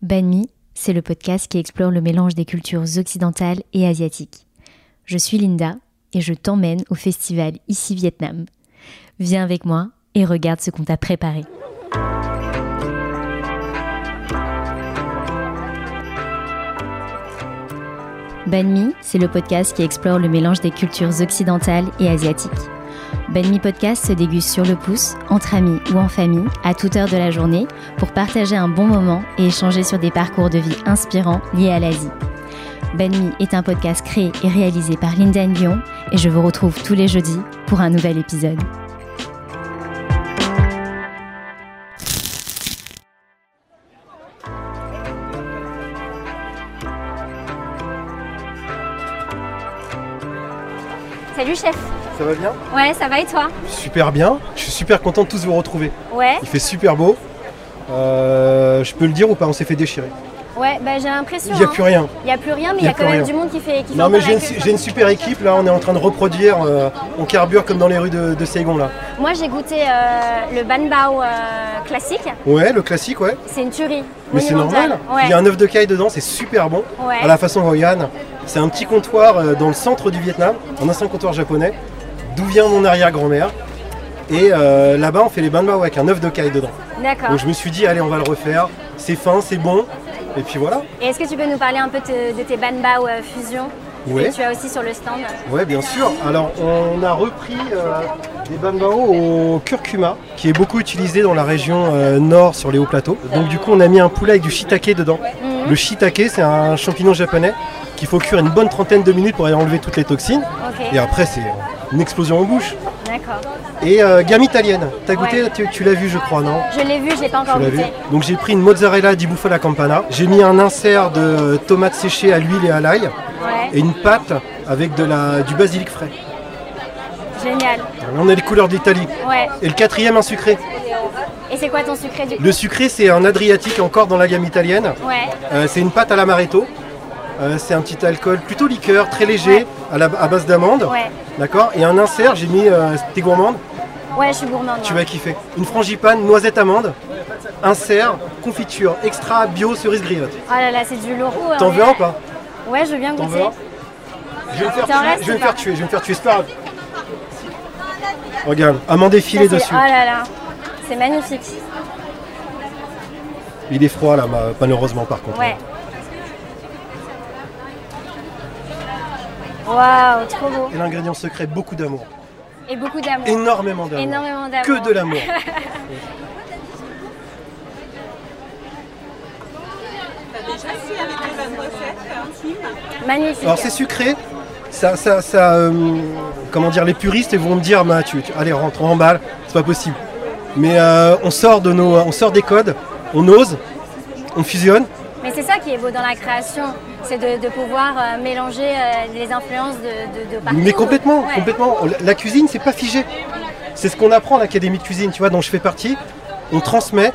Banh Mi, c'est le podcast qui explore le mélange des cultures occidentales et asiatiques. Je suis Linda et je t'emmène au festival Ici Vietnam. Viens avec moi et regarde ce qu'on t'a préparé. Banh Mi, c'est le podcast qui explore le mélange des cultures occidentales et asiatiques. Banh Mi Podcast se déguste sur le pouce, entre amis ou en famille, à toute heure de la journée, pour partager un bon moment et échanger sur des parcours de vie inspirants liés à l'Asie. Banh Mi est un podcast créé et réalisé par Linda Nguyen et je vous retrouve tous les jeudis pour un nouvel épisode. Salut chef. Ça va bien Ouais, ça va et toi Super bien. Je suis super content de tous vous retrouver. Ouais. Il fait super beau. Euh, je peux le dire ou pas On s'est fait déchirer. Ouais, bah j'ai l'impression. Il n'y a hein. plus rien. Il y a plus rien, mais il y y a quand même rien. du monde qui fait. Qui fait Non mais j'ai une, queue. j'ai une super équipe là. On est en train de reproduire. euh, on carbure comme dans les rues de, de Saigon là. Moi j'ai goûté euh, le ban bao euh, classique. Ouais, le classique, ouais. C'est une tuerie. Mais c'est normal. Ouais. Il y a un œuf de caille dedans, c'est super bon. Ouais. À la façon Hoi-An. C'est un petit comptoir dans le centre du Vietnam, un ancien comptoir japonais, d'où vient mon arrière-grand-mère. Et euh, là-bas, on fait les ban bao avec un œuf de caille dedans. D'accord. Donc je me suis dit, allez, on va le refaire. C'est fin, c'est bon. Et puis voilà. Et est-ce que tu peux nous parler un peu de, de tes ban bao euh, fusion? Ouais. que tu as aussi sur le stand Ouais, bien sûr. Alors, on a repris euh, des bambao au curcuma, qui est beaucoup utilisé dans la région euh, nord sur les hauts plateaux. Donc, du coup, on a mis un poulet avec du shiitake dedans. Mhm. Le shiitake, c'est un champignon japonais qu'il faut cuire une bonne trentaine de minutes pour aller enlever toutes les toxines. Et après, c'est une explosion en bouche. D'accord. Et euh, gamme italienne. T'as goûté Ouais. Tu, tu l'as vu, je crois, non Je l'ai vu, je l'ai pas encore vu goûté. Donc j'ai pris une mozzarella di bufala campana. J'ai mis un insert de tomates séchées à l'huile et à l'ail. Ouais. Et une pâte avec de la, du basilic frais. Génial. Là, on a les couleurs d'Italie. Ouais. Et le quatrième, un sucré. Et c'est quoi ton sucré du coup Le sucré, c'est un adriatique encore dans la gamme italienne. Ouais. Euh, c'est une pâte à l'amaretto. Euh, c'est un petit alcool plutôt liqueur, très léger, Ouais. À, la, à base d'amande. Ouais. D'accord Et un insert, j'ai mis. Euh, T'es gourmande Ouais, je suis gourmande. Tu vas kiffer. Une frangipane, noisette amande. Insert, confiture, extra bio cerise griotte. Oh là là, c'est du lourd. T'en veux un ou pas? Ouais, je veux bien goûter. Je vais me faire T'en tuer, je vais me faire tuer, je vais me faire tuer, c'est pas grave. Regarde, amande effilée dessus. Oh là là, c'est magnifique. Il est froid là, ma- malheureusement par contre. Ouais. Waouh, trop beau. Et l'ingrédient secret, beaucoup d'amour. Et beaucoup d'amour. Énormément d'amour. Énormément d'amour. Que de l'amour. Magnifique. Alors c'est sucré. Ça, ça, ça, euh, comment dire, les puristes vont me dire, bah, tu, tu- allez rentre, on emballe, c'est pas possible. Mais euh, on sort de nos, on sort des codes, on ose, on fusionne. Mais c'est ça qui est beau dans la création, c'est de, de pouvoir euh, mélanger euh, les influences de, de, de partout. Mais complètement, Ouais. complètement. La- cuisine, c'est pas figé. C'est ce qu'on apprend à l'académie de cuisine, tu vois, dont je fais partie. On transmet,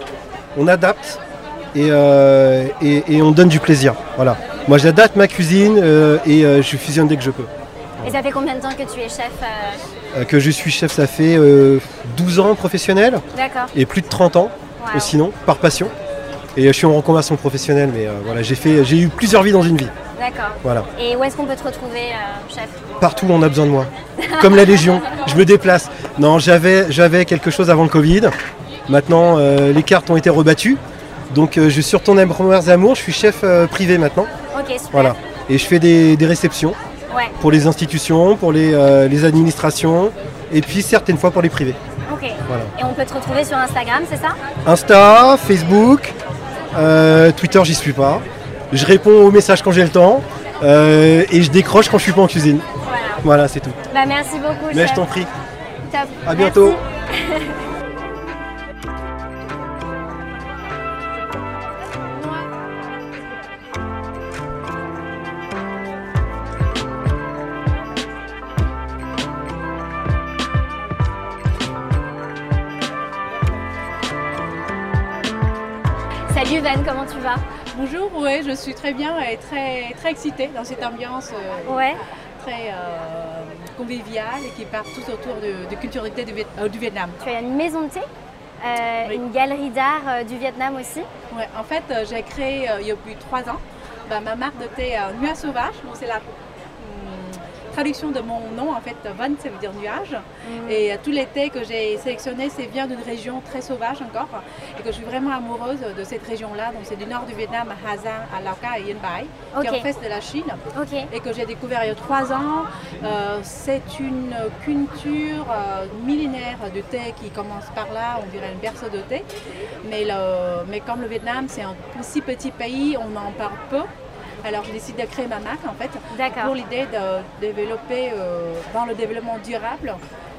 on adapte et, euh, et, et on donne du plaisir. Voilà. Moi, j'adapte ma cuisine euh, et euh, je fusionne dès que je peux. Et ça fait combien de temps que tu es chef que je suis chef, ça fait euh, 12 ans professionnel D'accord. et plus de 30 ans Wow. sinon, par passion. Et euh, je suis en reconversion professionnelle, mais euh, voilà, j'ai fait, j'ai eu plusieurs vies dans une vie. D'accord. Voilà. Et où est-ce qu'on peut te retrouver, euh, chef? Partout où on a besoin de moi. Comme la Légion, je me déplace. Non, j'avais, j'avais quelque chose avant le Covid. Maintenant, les cartes ont été rebattues. Donc, je suis mes premières amours. Je suis chef privé maintenant. Ok, super. Voilà. Et je fais des, des réceptions Ouais, pour les institutions, pour les, euh, les administrations, et puis certaines fois pour les privés. ok. Voilà. Et on peut te retrouver sur Instagram, c'est ça? Insta, Facebook, Twitter, j'y suis pas. Je réponds aux messages quand j'ai le temps. euh, et je décroche quand je suis pas en cuisine. Voilà. Voilà, c'est tout. Bah merci beaucoup, Mais chef. je t'en prie. Top. À bientôt. ouais, je suis très bien et très, très excitée dans cette ambiance euh, Ouais. très euh, conviviale et qui part tout autour de, de culturalité du, Viet- euh, du Vietnam. Tu as une maison de thé Oui. une galerie d'art du Vietnam aussi. Ouais, en fait, j'ai créé il y a plus de trois ans bah, ma marque de thé Nuage Sauvage. C'est la traduction de mon nom, en fait. Van, ça veut dire nuage. Et euh, tous les thés que j'ai sélectionnés, c'est bien d'une région très sauvage encore. Et que je suis vraiment amoureuse de cette région-là. Donc, c'est du nord du Vietnam, à Giang, à Lao Cai et Yên Bai, qui est en face de la Chine. Et que j'ai découvert il y a trois ans. Euh, c'est une culture euh, millénaire de thé qui commence par là, on dirait une berceau de thé. Mais, le- mais comme le Vietnam, c'est un si petit pays, on en parle peu. Alors j'ai décidé de créer ma marque en fait pour l'idée de développer euh, dans le développement durable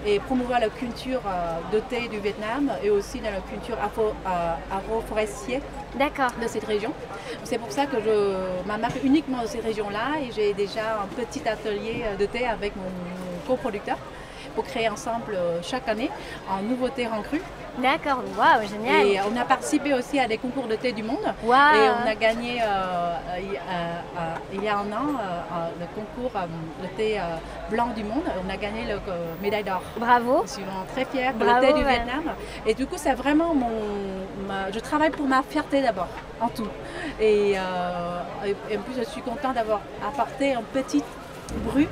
et promouvoir la culture euh, de thé du Vietnam et aussi dans la culture euh, agroforestière D'accord. de cette région. C'est pour ça que je m'amarre uniquement de cette région-là et j'ai déjà un petit atelier euh, de thé avec mon coproducteur pour créer ensemble euh, chaque année un nouveau thé en cru. D'accord. Waouh, génial. Et on a participé aussi à des concours de thé du monde. Et on a gagné euh, euh, il y a- euh, il y a un an le concours de thé blanc du monde. On a gagné la médaille d'or. Bravo. Je suis vraiment très fière Bravo, le thé du. Vietnam. Et du coup, c'est vraiment mon. ma- je travaille pour ma fierté d'abord, en tout. Et, et- et en plus, je suis contente d'avoir apporté un petit bruit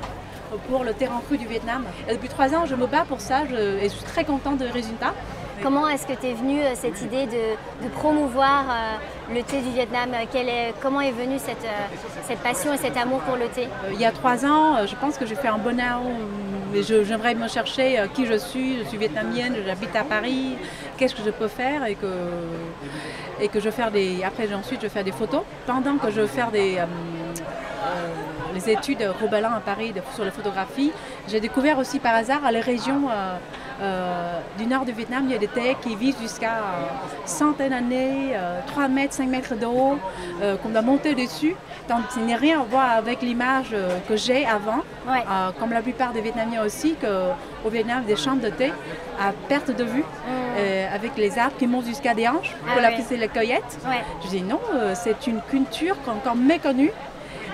pour le terrain cru du Vietnam. Et depuis trois ans, je me bats pour ça je- et je suis très contente des résultats. Comment est-ce que tu es venue euh, cette idée de, de promouvoir euh, le thé du Vietnam? Euh, quelle est- Comment est venue cette, euh, cette passion et cet amour pour le thé? Il y a trois ans, je pense que j'ai fait un bonheur. je- J'aimerais me chercher qui je suis. Je suis vietnamienne, j'habite à Paris. Qu'est-ce que je peux faire et que et que je vais faire des. Après, ensuite, je vais faire des photos. Pendant que je vais faire des euh, les études Robelin à Paris de- sur la photographie, j'ai découvert aussi par hasard à la région euh, euh, du nord du Vietnam, il y a des thés qui vivent jusqu'à euh, centaines d'années, euh, 3 mètres, 5 mètres de haut, qu'on doit monter dessus. Donc, il n'y a rien à voir avec l'image que j'ai avant, Ouais. Comme la plupart des Vietnamiens aussi, qu'au Vietnam, des champs de thé à perte de vue, euh, avec les arbres qui montent jusqu'à des hanches Mm. Ah pour la les. Ouais. Je dis non, euh, c'est une culture encore méconnue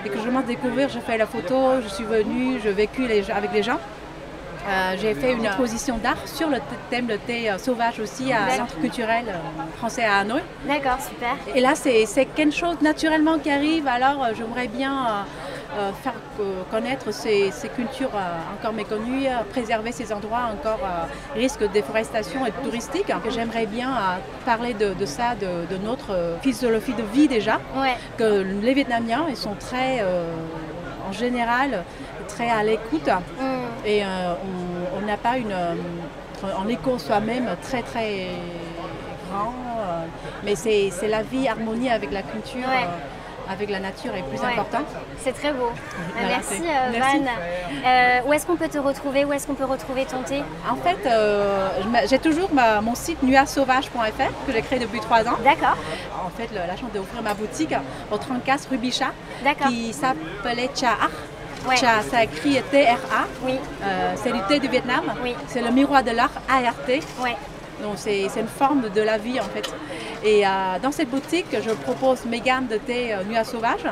et que je commence à découvrir. Je fais la photo, je suis venue, je vécu les- avec les gens. Euh, j'ai fait une exposition d'art sur le th- thème de thé euh, sauvage aussi à D'accord. Centre culturel euh, français à Hanoï. D'accord, super. Et là, c'est quelque chose naturellement qui arrive. Alors, j'aimerais bien faire euh, connaître ces, ces cultures euh, encore méconnues, préserver ces endroits encore euh, risque de déforestation et touristique. Que J'aimerais bien parler de, de ça, de, de notre philosophie de vie déjà Ouais. que les Vietnamiens, ils sont très, euh, en général, très à l'écoute Mm. et euh, on- n'a pas une, en écho soi-même très très grand, mais c'est c'est la vie, harmonie avec la culture, Ouais. Avec la nature est plus Ouais. important. C'est très beau. Euh, Voilà, Merci, c'est- euh, merci. Van. Euh, où est-ce qu'on peut te retrouver? Où est-ce qu'on peut retrouver ton thé? En fait, euh, j'ai toujours ma- mon site nuasauvage.fr que j'ai créé depuis trois ans. D'accord, En fait, le- la chance d'ouvrir ma boutique au 34 rue Bichat, d'accord. qui s'appelait Cha Ouais. Cha, ça écrit T-R-A. Oui, Euh, c'est du thé du Vietnam. Oui. C'est le miroir de l'art ART. ouais. Donc c'est une forme de la vie en fait. Et euh, dans cette boutique, je propose mes gammes de thé euh, nuit sauvage.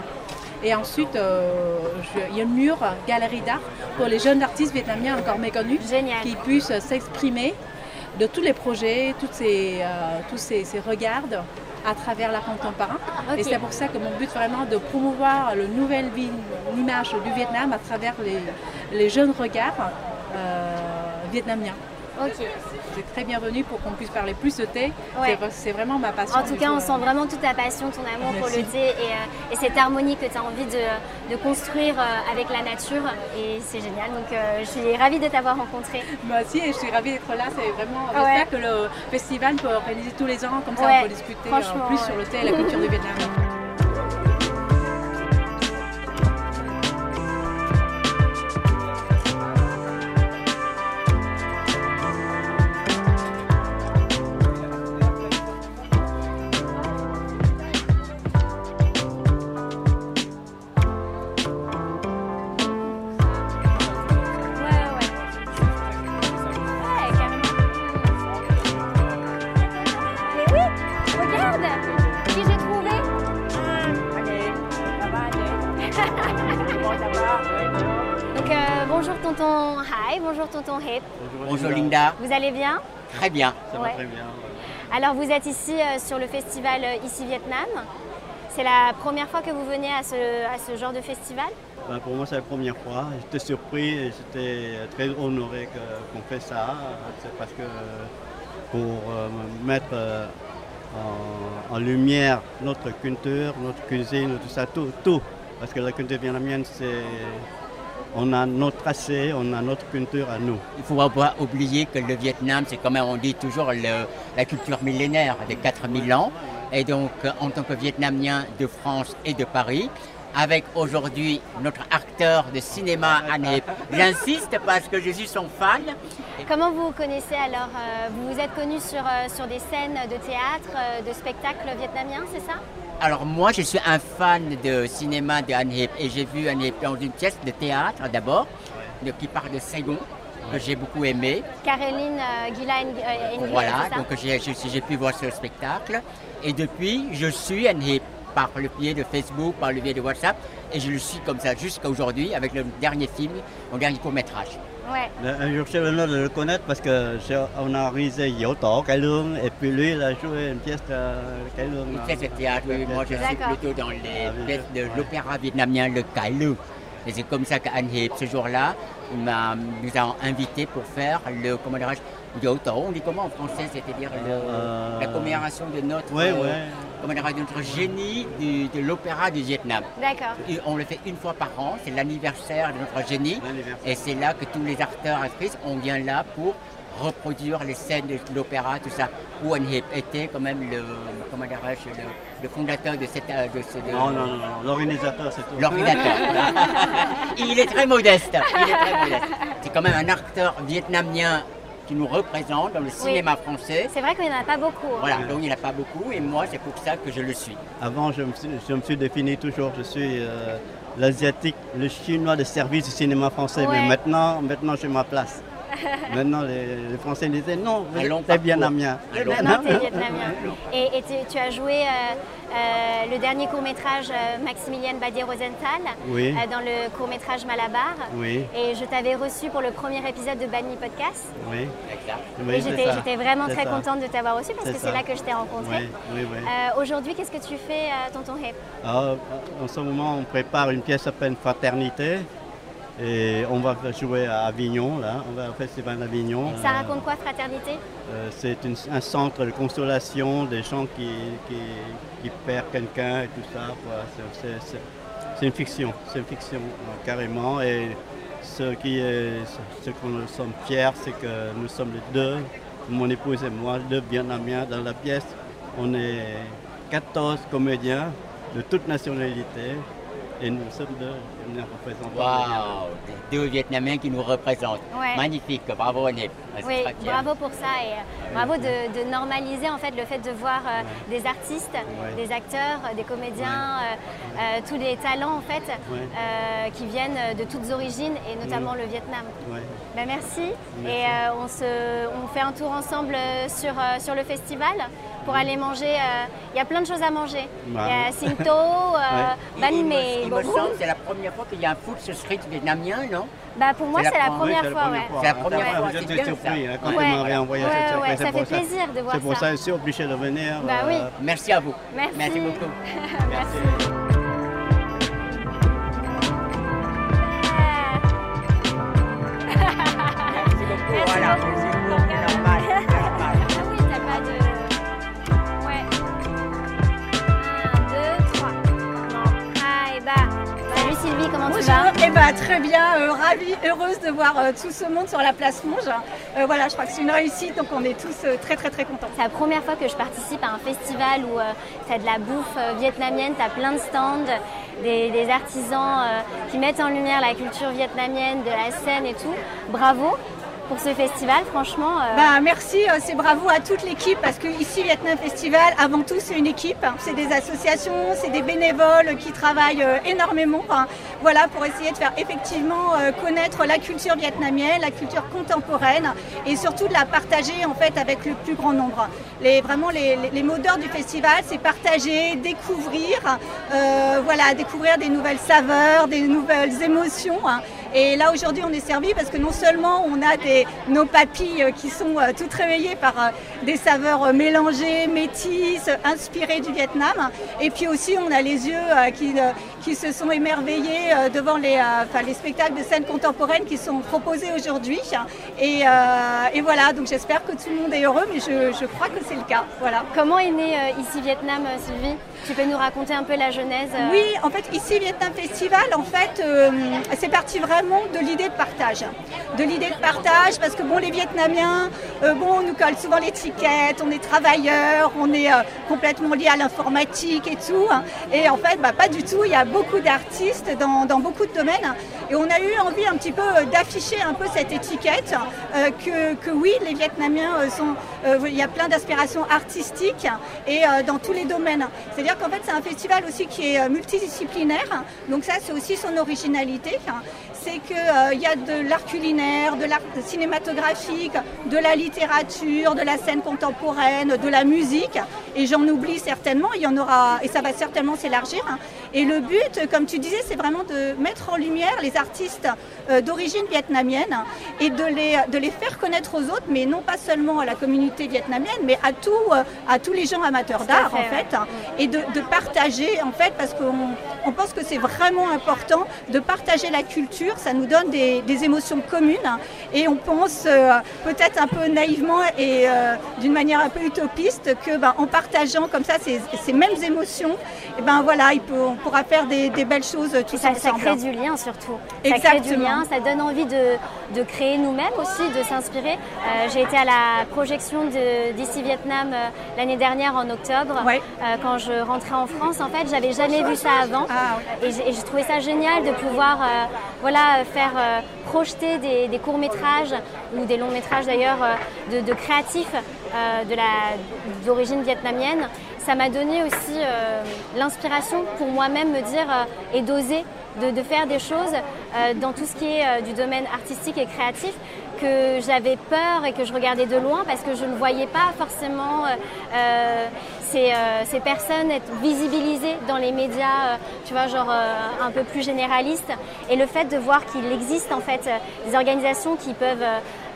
Et ensuite, euh, je- il y a une mur galerie d'art pour les jeunes artistes vietnamiens encore méconnus Génial. qui puissent s'exprimer de tous les projets, toutes ces, euh, tous ces, ces regards à travers l'art contemporain. Ok. Et c'est pour ça que mon but vraiment de promouvoir le nouvelle vie, l'image du Vietnam à travers les, les jeunes regards euh, vietnamiens. Ok. C'est très bienvenu pour qu'on puisse parler plus de thé. Ouais. C'est- vraiment ma passion. En tout cas, on sent vraiment toute ta passion, ton amour pour le thé et, euh, et cette harmonie que tu as envie de, de construire euh, avec la nature. Et c'est génial. Donc, euh, je suis ravie de t'avoir rencontré. Moi aussi, et je suis ravie d'être là. C'est vraiment. Ouais. J'espère que le festival peut organiser tous les ans, comme ça Ouais, on peut discuter plus sur le thé et la culture du Vietnam. Vous allez bien très bien. Alors vous êtes ici sur le festival Ici Vietnam. C'est la première fois que vous venez à ce, genre de festival? Ben, Pour moi, c'est la première fois. J'étais surpris et j'étais très honoré qu'on fait ça. C'est parce que pour mettre en, lumière notre culture, notre cuisine, tout ça, tout, tout. Parce que la culture vietnamienne, c'est. On a notre tracé, on a notre culture à nous. Il faut pas oublier que le Vietnam, c'est comme on dit toujours la culture millénaire des 4000 ans. Et donc, en tant que Vietnamien de France et de Paris, avec aujourd'hui notre acteur de cinéma Anne J'insiste parce que je suis son fan. Comment vous vous connaissez alors euh, Vous vous êtes connu sur, euh, sur des scènes de théâtre, euh, de spectacles vietnamiens, c'est ça? Alors moi, je suis un fan de cinéma de Han et j'ai vu Han dans une pièce de théâtre d'abord, qui parle de Saigon, que j'ai beaucoup aimé. Caroline euh, Voilà, donc j'ai pu voir ce spectacle. Et depuis, je suis Han par le biais de Facebook, par le biais de WhatsApp, et je le suis comme ça jusqu'à aujourd'hui avec le dernier film, mon dernier court métrage. Ouais. Un jour, j'ai l'honneur de le connaître parce qu'on a réalisé Yoto Kailung et puis lui, il a joué une pièce de Kailung. Une pièce de théâtre, oui. Moi, je suis plutôt dans les ah, pièces de l'opéra vietnamien, le Kailung. Et c'est comme ça qu'Anne Hip, ce jour-là, nous a invités pour faire le, comment Yoto, on dit comment en français, c'est-à-dire euh, la commémoration de notre, ouais, ouais. Comment notre génie de l'opéra du Vietnam. D'accord. On le fait une fois par an, c'est l'anniversaire de notre génie. Et c'est là que tous les acteurs, actrices, on vient là pour reproduire les scènes de l'opéra, tout ça. Où on était quand même le, comment le, le fondateur de cette. De ce, non, non, non, l'organisateur, c'est tout. L'organisateur. il est très modeste. Il est très modeste. C'est quand même un acteur vietnamien qui nous représente dans le cinéma français. C'est vrai qu'il n'y en a pas beaucoup. Hein. Voilà, donc il n'y en a pas beaucoup et moi c'est pour ça que je le suis. Avant je me suis, je me suis défini toujours, je suis euh, l'asiatique, le chinois de service du cinéma français, mais maintenant, maintenant j'ai ma place. Maintenant, les, Français disaient non, t'es vietnamien. Maintenant, t'es vietnamien. Et, et tu, as joué euh, euh, le dernier court-métrage euh, Maximilienne Badier-Rosenthal dans le court-métrage Malabar. Et je t'avais reçu pour le premier épisode de Banny Podcast. Oui, Et j'étais vraiment très contente de t'avoir reçu parce que c'est là que je t'ai rencontré. Aujourd'hui, qu'est-ce que tu fais, Tonton Hep ah, En ce moment, on prépare une pièce appelée Fraternité. Et on va jouer à Avignon, là, on va au Festival d'Avignon. Ça raconte quoi, Fraternité? Euh, C'est un centre de consolation des gens qui, qui, perdent quelqu'un et tout ça. C'est une fiction, c'est une fiction, euh, carrément. Et ce, qui est, ce que nous sommes fiers, c'est que nous sommes les deux, mon épouse et moi, deux Vietnamiens dans la pièce. On est 14 comédiens de toutes nationalités. Et nous sommes deux, représentants. Waouh, deux Vietnamiens qui nous représentent. Magnifique, bravo Annie. Oui, bravo pour ça et euh, bravo de, normaliser en fait le fait de voir euh, des artistes, des acteurs, des comédiens, euh, tous les talents en fait qui viennent de toutes origines et notamment le Vietnam. Ben, merci. Et on, se, on fait un tour ensemble sur, sur le festival pour aller manger. Il y a plein de choses à manger. Il y a Sinto, euh, Banh Mi, c'est la première fois qu'il y a un food street vietnamien, non? Bah pour moi, c'est la, première fois. Ouais. C'est la première fois. J'étais surpris hein, quand ouais. tu m'as réenvoyé cette surprise. ça fait plaisir de voir ça. C'est pour ça que je suis obligé de venir. Bah oui. Euh, merci à vous. Merci, Merci Eh ben, très bien, euh, ravie, heureuse de voir euh, tout ce monde sur la place Monge. Euh, voilà, je crois que c'est une réussite, donc on est tous très très très contents. C'est la première fois que je participe à un festival où tu as de la bouffe vietnamienne, tu as plein de stands, des, des artisans qui mettent en lumière la culture vietnamienne, de la scène et tout. Bravo pour ce festival, franchement. Euh, bah, merci, euh, c'est bravo à toute l'équipe parce que ici Vietnam Festival, avant tout, c'est une équipe. C'est des associations, c'est des bénévoles qui travaillent euh, énormément. voilà, pour essayer de faire effectivement connaître la culture vietnamienne, la culture contemporaine et surtout de la partager en fait avec le plus grand nombre. Les, vraiment, les, les, mots d'ordre du festival, c'est partager, découvrir, voilà, découvrir des nouvelles saveurs, des nouvelles émotions. Et là aujourd'hui on est servi parce que non seulement on a des, nos papilles qui sont toutes réveillées par des saveurs mélangées, métisses, inspirées du Vietnam. Et puis aussi on a les yeux qui, qui se sont émerveillés devant les, les spectacles de scène contemporaine qui sont proposés aujourd'hui. Et, et, voilà, donc j'espère que tout le monde est heureux, mais je, je crois que c'est le cas. Voilà. Comment est né ici Vietnam, Sylvie? Tu peux nous raconter un peu la genèse Oui, en fait, ici Vietnam Festival, en fait, euh, c'est parti vraiment de l'idée de partage. De l'idée de partage, parce que bon, les Vietnamiens, euh, bon, on nous colle souvent l'étiquette, on est travailleurs, on est euh, complètement lié à l'informatique et tout. Hein. et en fait, bah, pas du tout. Il y a beaucoup d'artistes dans, beaucoup de domaines. Et on a eu envie un petit peu d'afficher un peu cette étiquette, que, que, oui, les Vietnamiens sont. il y a plein d'aspirations artistiques et dans tous les domaines. C'est-à-dire qu'en fait, c'est un festival aussi qui est multidisciplinaire. Donc ça, c'est aussi son originalité. C'est qu'il euh, y a de l'art culinaire, de l'art cinématographique, de la littérature, de la scène contemporaine, de la musique. Et j'en oublie certainement, il y en aura, et ça va certainement s'élargir. Et le but, comme tu disais, c'est vraiment de mettre en lumière les artistes euh, d'origine vietnamienne et de les, de les faire connaître aux autres, mais non pas seulement à la communauté vietnamienne, mais à, tout, euh, à tous les gens amateurs d'art, en fait. Et de, de partager, en fait, parce qu'on on pense que c'est vraiment important de partager la culture. Ça nous donne des, émotions communes et on pense euh, peut-être un peu naïvement et euh, d'une manière un peu utopiste que ben, en partageant comme ça ces, ces mêmes émotions, et ben voilà, il peut, on pourra faire des, belles choses tous ça, ensemble. Ça crée du lien surtout. Exactement. Ça crée du lien, ça donne envie de, de créer nous-mêmes aussi, de s'inspirer. Euh, j'ai été à la projection d'ici Vietnam l'année dernière en octobre, quand je rentrais en France. En fait, j'avais jamais vu ça avant. Ah, et j'ai trouvé ça génial de pouvoir euh, voilà, faire euh, projeter des, courts-métrages ou des longs-métrages d'ailleurs euh, de, créatifs d'origine vietnamienne. Ça m'a donné aussi l'inspiration pour moi-même me dire et d'oser de, faire des choses dans tout ce qui est du domaine artistique et créatif que j'avais peur et que je regardais de loin parce que je ne voyais pas forcément euh, euh, ces, personnes être visibilisées dans les médias, euh, tu vois, genre un peu plus généralistes. Et le fait de voir qu'il existe en fait des organisations qui peuvent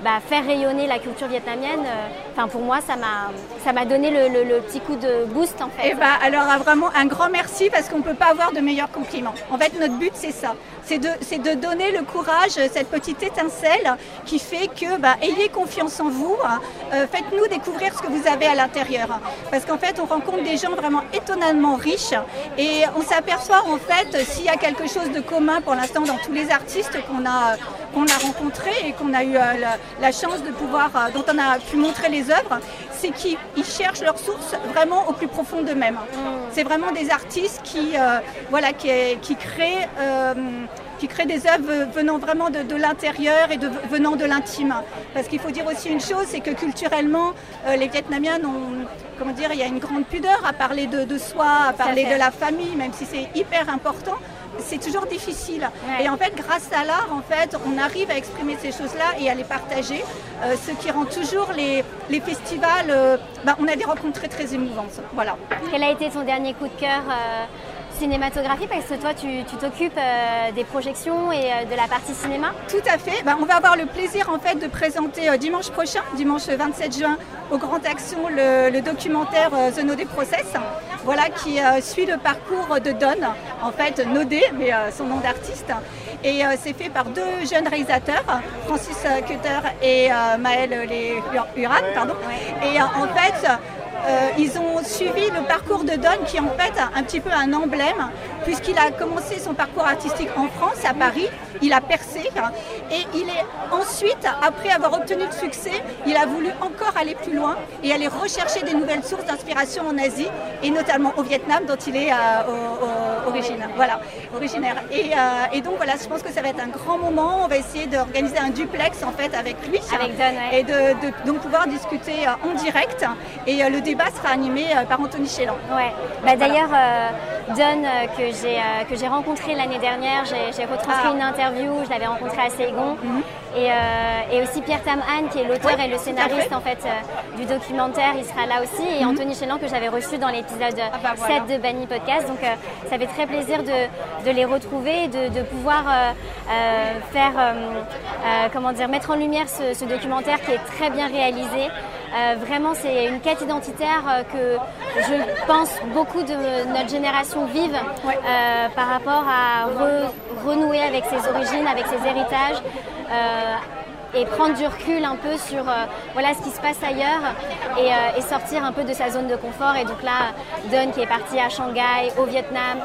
bah, faire rayonner la culture vietnamienne, enfin pour moi ça m'a donné le, petit coup de boost en fait. Et eh bah alors vraiment un grand merci parce qu'on ne peut pas avoir de meilleurs compliments. En fait notre but c'est ça, c'est de, de donner le courage, cette petite étincelle qui fait que bah, ayez confiance en vous, hein. euh, faites-nous découvrir ce que vous avez à l'intérieur. Parce qu'en fait, on rencontre des gens vraiment étonnamment riches et on s'aperçoit en fait s'il y a quelque chose de commun pour l'instant dans tous les artistes qu'on a, a rencontrés et qu'on a eu euh, chance de pouvoir, euh, dont on a pu montrer les œuvres, c'est qu'ils cherchent leurs sources vraiment au plus profond d'eux-mêmes. Mmh. C'est vraiment des artistes qui, voilà, qui, qui créent qui crée des œuvres venant vraiment de, l'intérieur et de, venant de l'intime. Parce qu'il faut dire aussi une chose, c'est que culturellement, euh, les Vietnamiens ont, comment dire, il y a une grande pudeur à parler de, soi, à parler de la famille, même si c'est hyper important c'est toujours difficile. Et en fait, grâce à l'art, en fait, on arrive à exprimer ces choses-là et à les partager, euh, ce qui rend toujours les, les festivals. Euh, bah, on a des rencontres très très émouvantes. Voilà. Quel a été ton dernier coup de cœur cinématographie parce que toi tu t'occupes euh, des projections et euh, de la partie cinéma? Tout à fait. Ben, on va avoir le plaisir en fait de présenter euh, dimanche prochain, dimanche 27 juin, au Grand Action, le, documentaire The Nodé Process, voilà, qui suit le parcours de Don, en fait Nodé, mais son nom d'artiste. Et c'est fait par deux jeunes réalisateurs, Francis Cutter et Maël Uran. Pardon. Et en fait, euh, ils ont suivi le parcours de Don qui est en fait un petit peu un emblème puisqu'il a commencé son parcours artistique en France, à Paris, il a percé et il est ensuite, après avoir obtenu le succès, il a voulu encore aller plus loin et aller rechercher des nouvelles sources d'inspiration en Asie et notamment au Vietnam dont il est euh, originaire. Voilà, originaire. Et, euh, et, donc voilà, je pense que ça va être un grand moment. On va essayer d'organiser un duplex en fait avec lui avec Don, et de, donc pouvoir discuter en direct. Et le débat sera animé par Anthony Chélan. Ouais. Bah, D'ailleurs, Don, que j'ai que j'ai rencontré l'année dernière, j'ai retranscrit ah. une interview, je l'avais rencontré à Saigon. Mhm. Et, et, aussi Pierre Tam Han, qui est l'auteur et le scénariste en fait du documentaire, il sera là aussi. Et mhm. Anthony Chélan que j'avais reçu dans l'épisode 7 ah bah de Banny Podcast. Donc ça fait très plaisir de, de les retrouver, de, de pouvoir faire, comment dire, mettre en lumière ce, ce documentaire qui est très bien réalisé. Euh, vraiment, c'est une quête identitaire euh, que je pense beaucoup de notre génération vive euh, par rapport à renouer avec ses origines, avec ses héritages et prendre du recul un peu sur voilà ce qui se passe ailleurs et, sortir un peu de sa zone de confort. Et donc là, Don qui est parti à Shanghai, au Vietnam,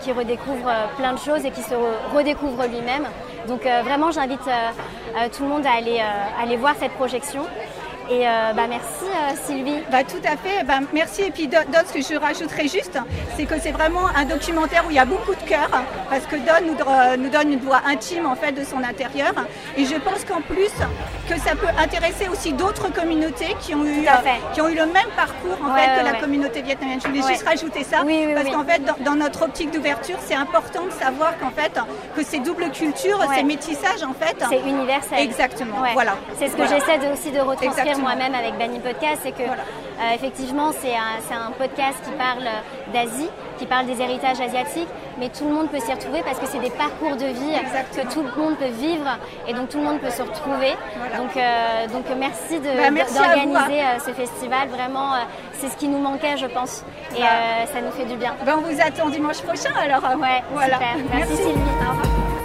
qui redécouvre plein de choses et qui se redécouvre lui-même. Donc vraiment, j'invite tout le monde à aller, à aller voir cette projection. Et euh, bah, merci euh, Sylvie. Bah, tout à fait. Bah, merci. Et puis d'autres ce que je rajouterais juste, c'est que c'est vraiment un documentaire où il y a beaucoup de cœur, parce que Don nous, donne une voix intime en fait de son intérieur. Et je pense qu'en plus que ça peut intéresser aussi d'autres communautés qui ont eu, qui ont eu le même parcours en fait que la communauté vietnamienne. Je voulais juste rajouter ça, parce qu'en fait dans, notre optique d'ouverture, c'est important de savoir qu'en fait que ces doubles cultures, ces métissages en fait, c'est universel. Exactement. Voilà. C'est ce que j'essaie aussi de retranscrire moi-même avec Banny Podcast, c'est que euh, effectivement c'est un, un, podcast qui parle d'Asie, qui parle des héritages asiatiques, mais tout le monde peut s'y retrouver parce que c'est des parcours de vie que tout le monde peut vivre et donc tout le monde peut se retrouver. Donc, euh, donc merci bah, d'organiser euh, ce festival. Vraiment, c'est ce qui nous manquait, je pense, et bah. ça nous fait du bien. Ben, on vous attend dimanche prochain alors. Ouais, voilà. super. Merci, merci. Sylvie.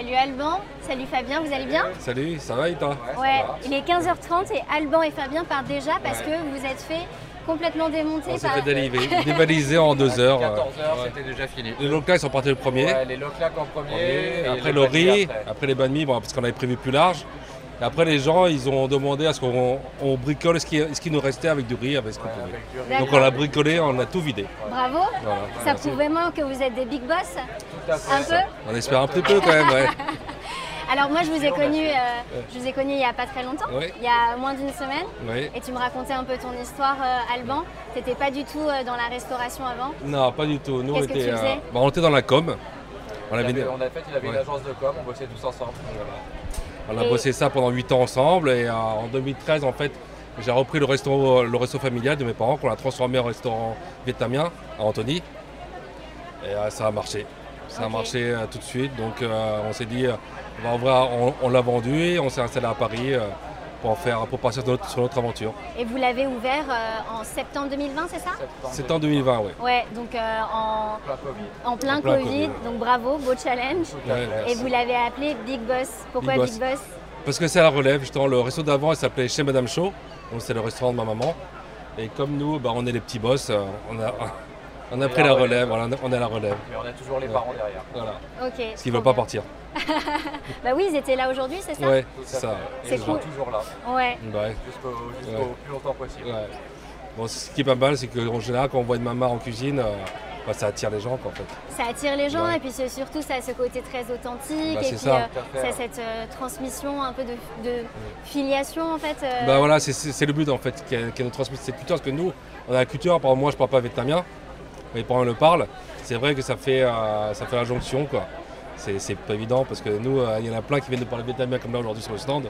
Salut Alban, salut Fabien, vous allez bien Salut, ça va et toi Ouais, il est 15h30 et Alban et Fabien partent déjà parce que vous êtes fait complètement démonter. On s'est fait dévaliser en deux heures. 14 heures, c'était déjà fini. Les locaux sont partis le premier. Ouais, les locaux en premier. après le riz, après. les banh mi, bon, parce qu'on avait prévu plus large. Et après, les gens, ils ont demandé à ce qu'on bricole ce qui, ce qui nous restait avec du riz, avec ce qu'on pouvait. Donc on l'a bricolé, on a tout vidé. Bravo. Ça prouve vraiment que vous êtes des big boss. Un peu On espère un petit peu quand même, ouais. Alors moi je vous ai connu, euh, je vous ai connu il n'y a pas très longtemps, il y a moins d'une semaine, et tu me racontais un peu ton histoire, euh, Alban. Tu n'étais pas du tout euh, dans la restauration avant Non, pas du tout. Nous on était, bah, on était dans la com. On, avait, on a fait, il avait une agence de com, on bossait tous ensemble. On a bossé ça pendant 8 ans ensemble et en 2013 en fait j'ai repris le resto, le resto familial de mes parents qu'on a transformé en restaurant vietnamien à Antony. Et ça a marché. Ça a marché tout de suite. Donc on s'est dit on, l'a vendu et on s'est installé à Paris euh, pour, faire, pour passer sur notre, aventure. Et vous l'avez ouvert euh, en septembre 2020, c'est ça? Septembre 2020, oui. Ouais, donc euh, en, plein Covid, donc bravo, beau challenge. et vous l'avez appelé Big Boss. Pourquoi Big, Boss, Parce que c'est la relève, justement, le resto d'avant, il s'appelait Chez Madame Chaud, donc c'est le restaurant de ma maman. Et comme nous, bah, on est les petits boss, on a, on a pris la relève, on est à la relève. Mais on a toujours les parents derrière. Voilà. Ok. Parce qu'ils ne veulent pas partir. bah oui, ils étaient là aujourd'hui, c'est ça Ouais, c'est ça. ils sont toujours là. Ouais. Jusqu'au plus longtemps possible. Bon, ce qui est pas mal, c'est qu'en général, quand on voit une maman en cuisine, euh, bah, ça attire les gens en fait. Ça attire les gens et puis surtout ça a ce côté très authentique bah, et puis ça. Euh, cette euh, transmission un peu de, filiation en fait. Bah voilà, c'est le but en fait, qui est, notre transmission cette culture parce que nous, on a la culture, par exemple moi je parle pas vietnamien, mais pour on le parle, c'est vrai que ça fait, ça fait la jonction quoi c'est pas évident parce que nous, euh, il y en a plein qui viennent de parler vietnamien comme là aujourd'hui sur le stand.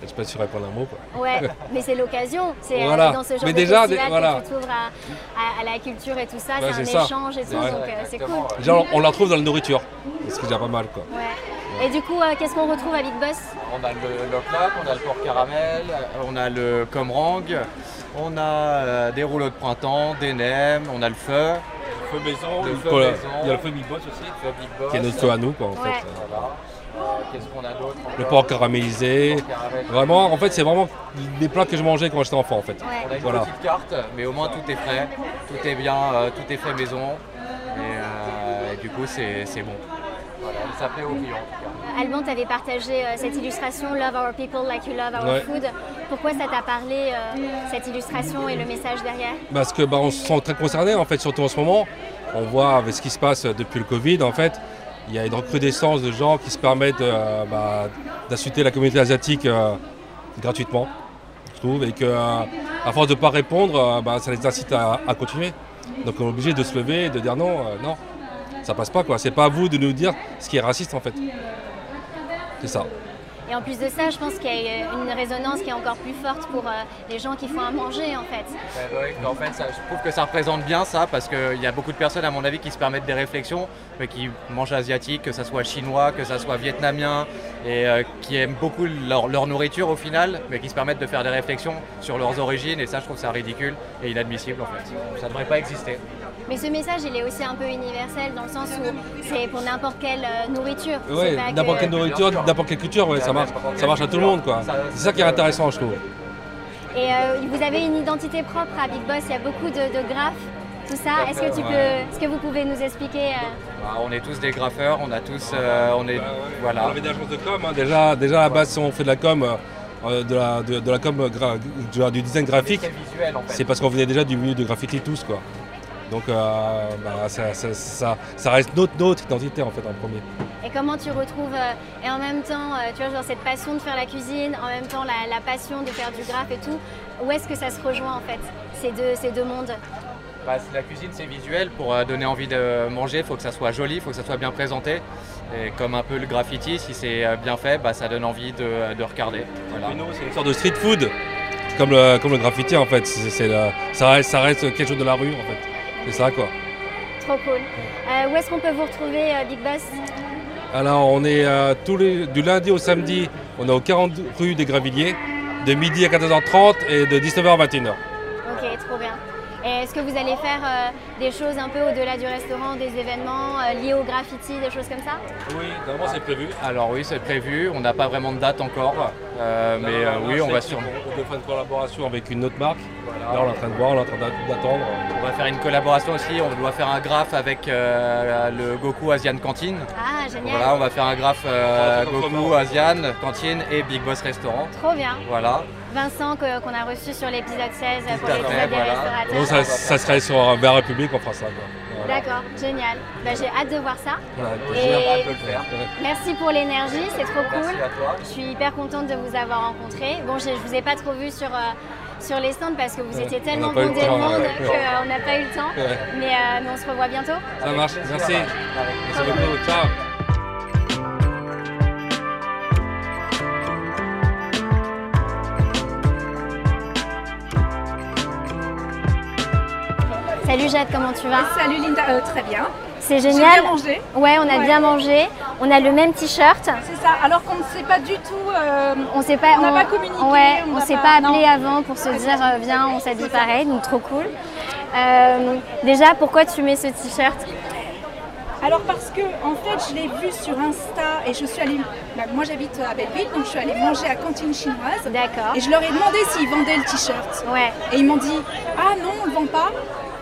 Je sais pas si je répondre un mot. Quoi. Ouais, mais c'est l'occasion. C'est euh, dans ce genre mais de déjà, festival que tu t'ouvres à, à, la culture et tout ça. c'est un échange et tout, donc euh, c'est cool. Déjà, on, la retrouve dans la nourriture, ce qui est déjà pas mal. Quoi. Ouais. Et du coup, qu'est-ce qu'on retrouve à Big Boss? On a le loklap, on a le porc caramel, on a le comrang, on a des rouleaux de printemps, des nems, on a le feu feu maison, le feu maison. Il y a le feu Big Boss aussi. Feu Big Boss. Qui est notre feu à nous, quoi, en fait. Euh, qu'est-ce qu'on a d'autre Le porc caramélisé. Vraiment, en fait, c'est vraiment des plats que je mangeais quand j'étais enfant, en fait. On a une petite carte, mais au moins tout est frais, tout est bien, euh, tout est fait maison. Et, euh, du coup, c'est bon. Voilà, ça plaît aux clients. en tout Alban, tu avais partagé euh, cette illustration Love Our People Like You Love Our Ouais. Food. Pourquoi ça t'a parlé, euh, cette illustration et le message derrière? Parce que bah, on se sent très concerné en fait, surtout en ce moment. On voit avec ce qui se passe depuis le Covid en fait, il y a une recrudescence de gens qui se permettent euh, bah, d'insulter la communauté asiatique euh, gratuitement, je trouve, et que euh, à force de ne pas répondre, euh, bah, ça les incite à, à continuer. Donc on est obligé de se lever et de dire non, euh, non, ça passe pas quoi. C'est pas à vous de nous dire ce qui est raciste en fait. C'est ça. Et en plus de ça, je pense qu'il y a une résonance qui est encore plus forte pour euh, les gens qui font à manger en fait. Ouais, ouais, en fait, ça- je trouve que ça représente bien ça parce qu'il y a beaucoup de personnes, à mon avis, qui se permettent des réflexions, mais qui mangent asiatique, que ça soit chinois, que ça soit vietnamien, et euh, qui aiment beaucoup leur, leur nourriture au final, mais qui se permettent de faire des réflexions sur leurs origines, et ça, je trouve ça ridicule et inadmissible en fait. Ça ne devrait pas exister. Mais ce message, il est aussi un peu universel dans le sens où c'est pour n'importe quelle euh, nourriture. Pas n'importe que- quelle nourriture, n'importe quelle culture, ouais, ça marche, ça marche à tout le monde quoi. C'est ça qui est intéressant je trouve. Et euh, vous avez une identité propre à Big Boss, il y a beaucoup de, de graphes, tout ça. Est-ce que, tu Ouais. peux, est-ce que vous pouvez nous expliquer euh, Bah, on est tous des graffeurs, on a tous, euh, on est, voilà. On avait des agences de com, hein. déjà, déjà à la base si on fait de la com, euh, de, la, de, de la com gra- du, du design graphique, C'est visuel en fait. c'est parce qu'on venait déjà du milieu de graffiti tous quoi. Donc euh, bah, ça, ça, ça- ça reste notre, notre identité en fait en premier. Et comment tu retrouves, euh, et en même temps, euh, tu vois, genre cette passion de faire la cuisine, en même temps la, la passion de faire du graphe et tout, où est-ce que ça se rejoint en fait, ces deux, ces deux mondes? Bah, la cuisine c'est visuel, pour euh, donner envie de manger, il faut que ça soit joli, il faut que ça soit bien présenté. Et comme un peu le graffiti, si c'est bien fait, bah, ça donne envie de, de regarder. Voilà. C'est une sorte de street food, comme le, comme le graffiti en fait. Reste, ça reste quelque chose de la rue en fait. C'est ça quoi. Trop cool. Euh, où est-ce qu'on peut vous retrouver, euh, Big Boss? Alors on est euh, tous les, du lundi au samedi, on est au 40 rue des Gravilliers, de midi à 14h30 et de 19h à 21h. Ok, trop bien. Et est-ce que vous allez faire euh, des choses un peu au-delà du restaurant, des événements euh, liés au graffiti, des choses comme ça? Oui, normalement c'est prévu? Alors oui, c'est prévu, on n'a pas vraiment de date encore, euh, mais euh, oui, on va sur... On devrait faire une collaboration avec une autre marque. Là, on est en train de voir, on est en train d'a- d'attendre. On va faire une collaboration aussi, on doit faire un graphe avec euh, le Goku Asian Cantine. Ah, génial. Voilà, on va faire un graphe c'est Goku, Asian, Cantine et Big Boss Restaurant. Trop bien. Voilà. Vincent, qu'on a reçu sur l'épisode 16 Tout pour l'épisode des voilà. restaurateurs. Donc ça, ça serait sur un verre République, on fera ça. Voilà. D'accord, génial. Bah, J'ai hâte de voir ça. Voilà, Et- hâte de le faire. Merci pour l'énergie, c'est trop cool. Merci à toi. Je suis hyper contente de vous avoir rencontré. Bon, je ne vous ai pas trop vu sur, euh, sur les stands parce que vous Ouais, étiez on tellement n'a pas eu le bondés de temps, monde ouais. qu'on n'a pas eu le temps. Ouais. Mais, euh, mais on se revoit bientôt. Ça marche, merci. Merci beaucoup, ciao. Salut Jade, comment tu vas Salut Linda, Euh, très bien. C'est génial. bien mangé. Ouais, on a Ouais. bien mangé. On a le même t-shirt. C'est ça, alors qu'on ne sait pas du tout. euh, On s'est pas, On n'a pas communiqué, Ouais, on on n'a s'est pas- pas appelé avant pour se dire euh, viens, on s'habille pareil, donc trop cool. Euh, déjà, pourquoi tu mets ce t-shirt Alors parce que en fait je l'ai vu sur Insta et je suis allée, bah, moi j'habite à Belleville donc je suis allée manger à cantine chinoise D'accord. et je leur ai demandé s'ils vendaient le t-shirt. Ouais, Et ils m'ont dit ah non on le vend pas.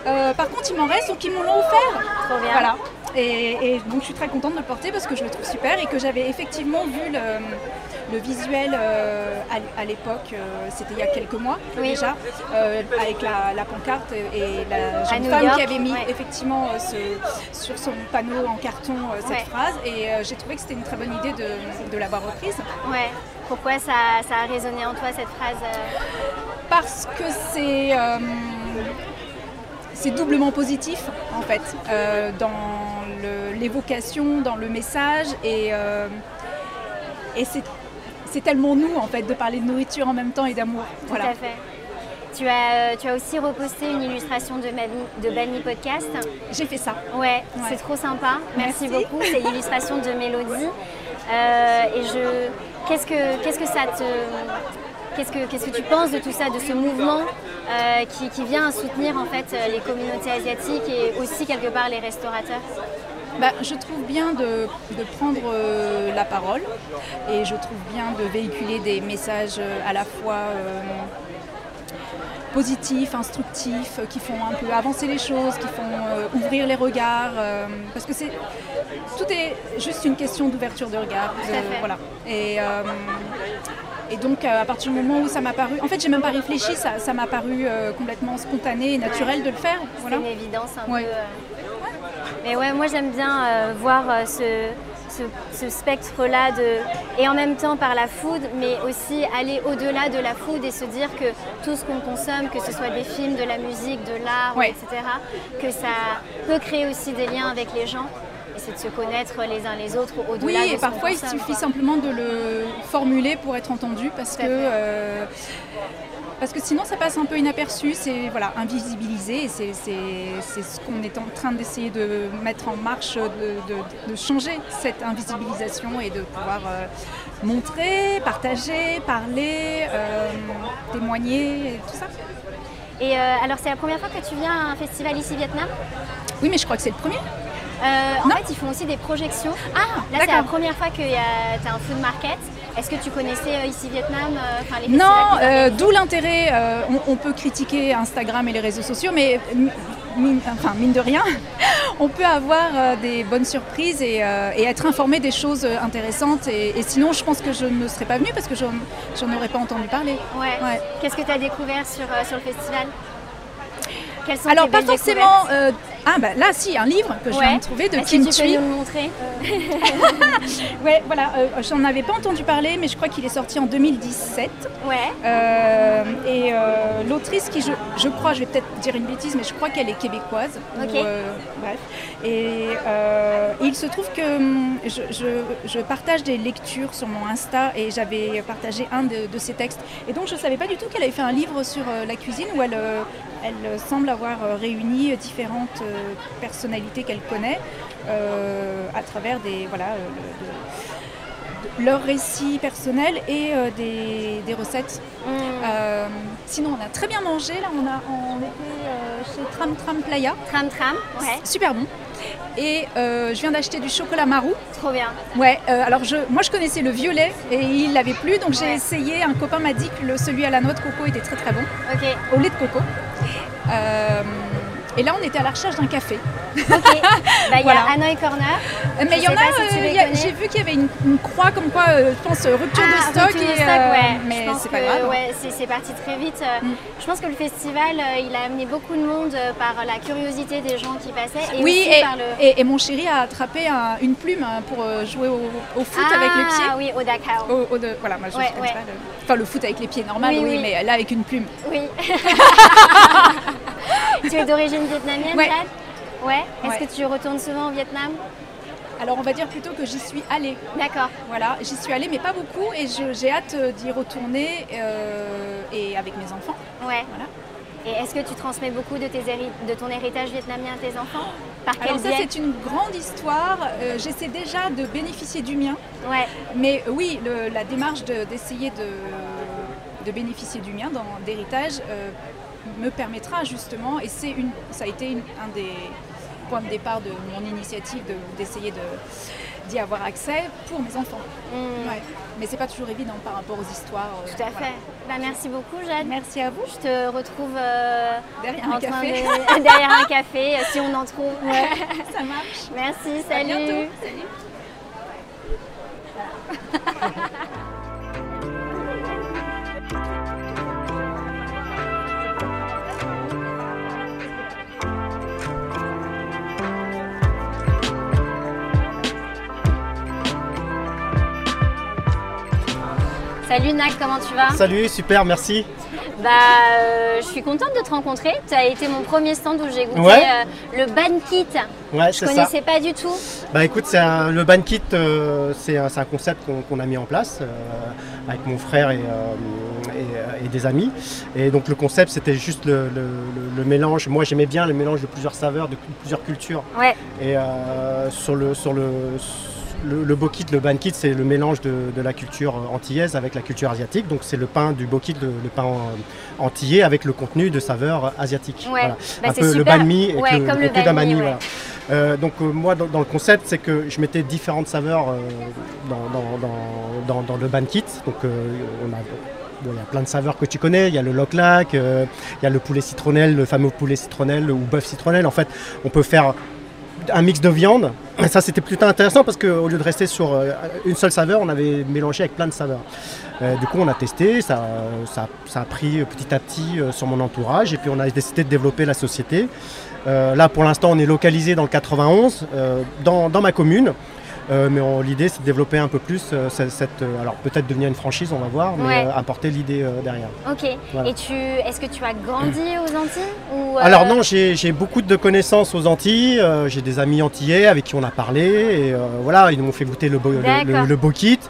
Euh, par contre il m'en reste donc ils m'en ont offert. trop bien. Voilà. Et, et donc je suis très contente de le porter parce que je le trouve super et que j'avais effectivement vu le, le visuel euh, à, à l'époque, euh, c'était il y a quelques mois Oui. déjà, euh, avec la, la pancarte et la jeune femme York, qui avait mis ouais. effectivement ce- sur son panneau en carton cette Ouais. phrase et j'ai trouvé que c'était une très bonne idée de, de l'avoir reprise Ouais. Pourquoi ça, ça a résonné en toi cette phrase parce que c'est c'est doublement positif en fait euh, dans l'évocation, dans le message et, euh, et c'est tellement nous en fait de parler de nourriture en même temps et d'amour. Tout à fait. Tu as, tu as aussi reposté une illustration de, Bami- de Bami Podcast. J'ai fait ça. Ouais, Ouais. c'est trop sympa. Merci, Merci. beaucoup. C'est l'illustration de Mélodie. Euh, et je, qu'est-ce que, qu'est-ce que ça te, qu'est-ce que, qu'est-ce que tu penses de tout ça, de ce mouvement euh, qui, qui vient soutenir en fait euh, les communautés asiatiques et aussi quelque part les restaurateurs? Bah, je trouve bien de, de prendre euh, la parole et je trouve bien de véhiculer des messages à la fois euh, positifs, instructifs, qui font un peu avancer les choses, qui font ouvrir les regards, parce que c'est tout est juste une question d'ouverture de regard. voilà. Et, et donc à partir du moment où ça m'a paru, en fait j'ai même pas réfléchi, ça, m'a paru complètement spontané et naturel de le faire. Voilà. C'est une évidence un peu. Mais ouais, moi j'aime bien voir ce ce, spectre-là de et en même temps par la food, mais aussi aller au-delà de la food et se dire que tout ce qu'on consomme, que ce soit des films, de la musique, de l'art, etc., que ça peut créer aussi des liens avec les gens. Et c'est de se connaître les uns les autres au-delà. Oui, et parfois il suffit simplement de le formuler pour être entendu parce que parce que sinon ça passe un peu inaperçu, c'est voilà, invisibilisé et c'est ce qu'on est en train d'essayer de mettre en marche, de, changer cette invisibilisation et de pouvoir euh, montrer, partager, parler, euh, témoigner, tout ça. Et euh, alors c'est la première fois que tu viens à un festival ici Vietnam? Oui mais je crois que c'est le premier. En fait, ils font aussi des projections. Ah, là, c'est la première fois que tu as un food market. Est-ce que tu connaissais euh, ici Vietnam euh, Non, euh, d'où l'intérêt. On, peut critiquer Instagram et les réseaux sociaux, mais mine, enfin, mine de rien, on peut avoir des bonnes surprises et, être informé des choses intéressantes. Et, sinon, je pense que je ne serais pas venue parce que je n'en aurais pas entendu parler. Ouais. Qu'est-ce que tu as découvert sur, sur le festival? Alors, pas forcément ah bah là si, un livre que je viens de trouver de Kim tu peux nous le montrer Ouais, voilà, euh, j'en avais pas entendu parler, mais je crois qu'il est sorti en 2017. Ouais. Euh, et euh, l'autrice qui, je, je, crois, je vais peut-être dire une bêtise, mais je crois qu'elle est québécoise. Ok. bref. Et, il se trouve que hum, je, partage des lectures sur mon Insta et j'avais partagé un de, de, ses textes. Et donc je savais pas du tout qu'elle avait fait un livre sur la cuisine où elle, elle semble avoir réuni différentes personnalités qu'elle connaît euh, à travers des, voilà, euh, leurs récits personnels et euh, des, recettes. Mm. sinon, on a très bien mangé. Là, on, a, on était chez Tram Tram Playa. Tram Tram, ouais. Super bon. Et je viens d'acheter du chocolat marou. Trop bien. Ouais, alors je, moi je connaissais le violet et il l'avait plus, donc j'ai essayé. Un copain m'a dit que le, celui à la noix de coco était très très bon. Ok. Au lait de coco. Et là, on était à la recherche d'un café. Ok. Bah, il y a Hanoï Corner. Mais il y en a, euh, j'ai vu qu'il y avait une, croix comme quoi, euh, je pense, rupture de ah, stock. Rupture de stock, euh, ouais. Mais c'est pas grave. Ouais, c'est parti très vite. Mm. Je pense que le festival, il a amené beaucoup de monde par la curiosité des gens qui passaient. Et oui, et, par le... et, mon chéri a attrapé une plume hein, pour jouer au, foot avec les pieds. Ah oui, au Dakar. Au, voilà, moi je ouais, pas le... Enfin, le foot avec les pieds, normal, oui, mais là avec une plume. Oui. tu es d'origine vietnamienne, ouais. Ouais. Est-ce que tu retournes souvent au Vietnam alors on va dire plutôt que j'y suis allée. D'accord. Voilà, j'y suis allée mais pas beaucoup et j'ai hâte euh, d'y retourner euh, et avec mes enfants. Ouais. Voilà. Et est-ce que tu transmets beaucoup de, tes de ton héritage vietnamien à tes enfants? Par Alors ça c'est une grande histoire. Euh, j'essaie déjà de bénéficier du mien. Ouais. Mais oui, la démarche d'essayer de, de, bénéficier du mien d'héritage me permettra justement, et c'est une, ça a été un des points de départ de mon initiative d'essayer de, d'y avoir accès pour mes enfants. Mmh. Ouais. Mais c'est pas toujours évident par rapport aux histoires. Euh, Tout à fait. Bah, merci beaucoup Jeanne. Merci à vous. Je te retrouve euh, derrière, un café. derrière un café, si on en trouve. Ouais, ça marche. Merci, salut. À bientôt. Salut. Salut Nac, comment tu vas Salut, super, merci. Bah, euh, je suis contente de te rencontrer. Tu as été mon premier stand où j'ai goûté euh, le ban kit. Ouais, je connaissais pas du tout. Bah écoute, le ban kit, euh, c'est un, concept qu'on a mis en place avec mon frère et, des amis. Et donc le concept, c'était juste le, mélange. Moi, j'aimais bien le mélange de plusieurs saveurs, de plusieurs cultures. Ouais. Et sur le sur le le, le bokit, le bankit, c'est le mélange de, la culture antillaise avec la culture asiatique. Donc c'est le pain du bokit, le, le, pain antillais avec le contenu de saveurs asiatiques. Bah, un peu le banh mi et le. Euh, donc euh, moi dans, le concept c'est que je mettais différentes saveurs euh, dans, dans, le ban kit. Donc on a il y a plein de saveurs que tu connais. Il y a le loc-lac, euh, il y a le poulet citronnelle, le fameux poulet citronnelle ou bœuf citronnelle. En fait, on peut faire un mix de viande. Ça, c'était plutôt intéressant parce qu'au lieu de rester sur euh, une seule saveur, on avait mélangé avec plein de saveurs. Euh, du coup, on a testé, ça, ça, a pris petit à petit euh, sur mon entourage et puis on a décidé de développer la société. Euh, là, pour l'instant, on est localisé dans le 91, euh, dans, dans ma commune. Euh, mais l'idée, c'est de développer un peu plus euh, cette, cette, euh, alors peut-être devenir une franchise, on va voir, mais Ouais. euh, apporter l'idée euh, derrière. Ok. Voilà. Et tu, est-ce que tu as grandi aux Antilles ou, euh, Alors non, j'ai j'ai beaucoup de connaissances aux Antilles, euh, j'ai des amis antillais avec qui on a parlé, et euh, voilà, ils m'ont fait goûter le, bo- le, le bokit.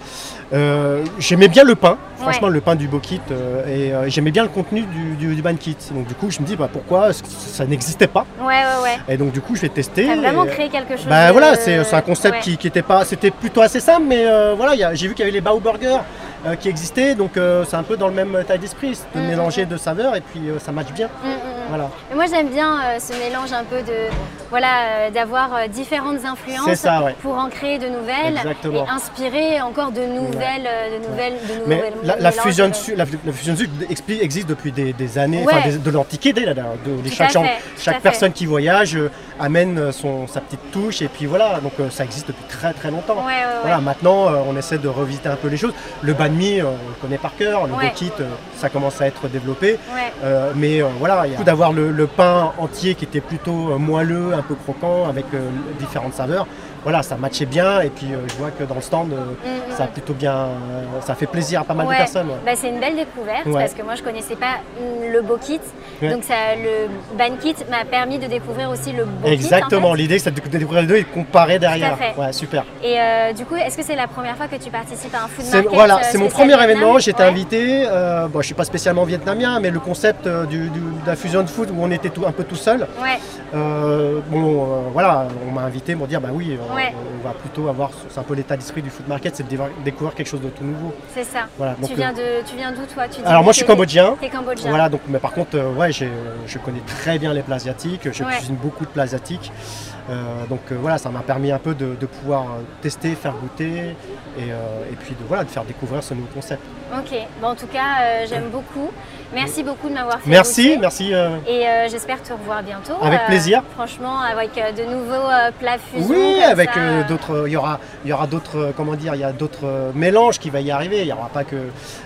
Euh, j'aimais bien le pain, franchement Ouais. le pain du bokit, euh, et euh, j'aimais bien le contenu du, du, du bankit. Donc du coup, je me dis, bah, pourquoi ça n'existait pas? Ouais, ouais, ouais. Et donc du coup, je vais tester. T'as vraiment et- créé quelque chose. Bah de- voilà, c'est un concept Ouais. qui, qui était pas, c'était plutôt assez simple, mais euh, voilà, j'ai vu qu'il y avait les Bao Burgers euh, qui existaient, donc euh, c'est un peu dans le même taille d'esprit, c'est de Mm, mélanger deux saveurs et puis euh, ça match bien. Mm, mm, mm. Voilà. Et Moi j'aime bien euh, ce mélange un peu de voilà euh, d'avoir euh, différentes influences C'est ça, ouais. pour en créer de nouvelles Exactement. et inspirer encore de nouvelles euh, de nouvelles de nouveaux Mais la, la fusion la, la fusion de sucre existe depuis des, des années, des- de l'Antiquité Tout chaque fait, chaque fait. personne qui voyage euh, amène euh, son, sa petite touche et puis voilà, donc euh, ça existe depuis très très longtemps. Voilà, maintenant euh, on essaie de revisiter un peu les choses. Le banh euh, on le connaît par cœur, le Ouais. bokit, euh, ça commence à être développé. Ouais. Euh, mais euh, voilà, il y a d'avoir le, le pain entier qui était plutôt moelleux, un peu croquant, avec euh, différentes saveurs. Voilà, ça matchait bien et puis euh, je vois que dans le stand, euh, Mm, mm. ça a plutôt bien, euh, ça fait plaisir à pas mal Ouais. de personnes. Bah, c'est une belle découverte parce que moi je connaissais pas le beau kit. Donc ça, le ban kit m'a permis de découvrir aussi le beau Exactement, kit. en fait. l'idée c'est de découvrir les deux et de comparer derrière. fait. Super. Et du coup, est-ce que c'est la première fois que tu participes à un food market voilà, c'est mon premier événement, j'étais invité. bon, je suis pas spécialement vietnamien, mais le concept du, de la fusion de food où on était tout, un peu tout seul. Ouais. euh, bon, euh, voilà, on m'a invité pour dire bah oui, Ouais. on va plutôt avoir, c'est un peu l'état d'esprit du food market, c'est de découvrir quelque chose de tout nouveau. C'est ça. Voilà, donc, tu viens euh, de, tu viens d'où toi? Tu Alors moi je suis cambodgien. T'es cambodgien. Voilà, donc, mais par contre, euh, ouais, euh, je connais très bien les plats asiatiques, je Ouais. cuisine beaucoup de plats asiatiques. Euh, donc euh, voilà, ça m'a permis un peu de, de pouvoir euh, tester, faire goûter et, euh, et puis de, voilà, de faire découvrir ce nouveau concept. Ok. Bon, en tout cas, euh, j'aime beaucoup. Merci beaucoup de m'avoir fait Merci, goûter. merci. euh, Et euh, j'espère te revoir bientôt. Avec plaisir. Franchement, avec euh, de nouveaux euh, plats fusion. Oui, comme avec ça. euh, d'autres, il y aura, il y aura d'autres, euh, comment dire, il y a d'autres euh, mélanges qui va y arriver. Il y aura pas que,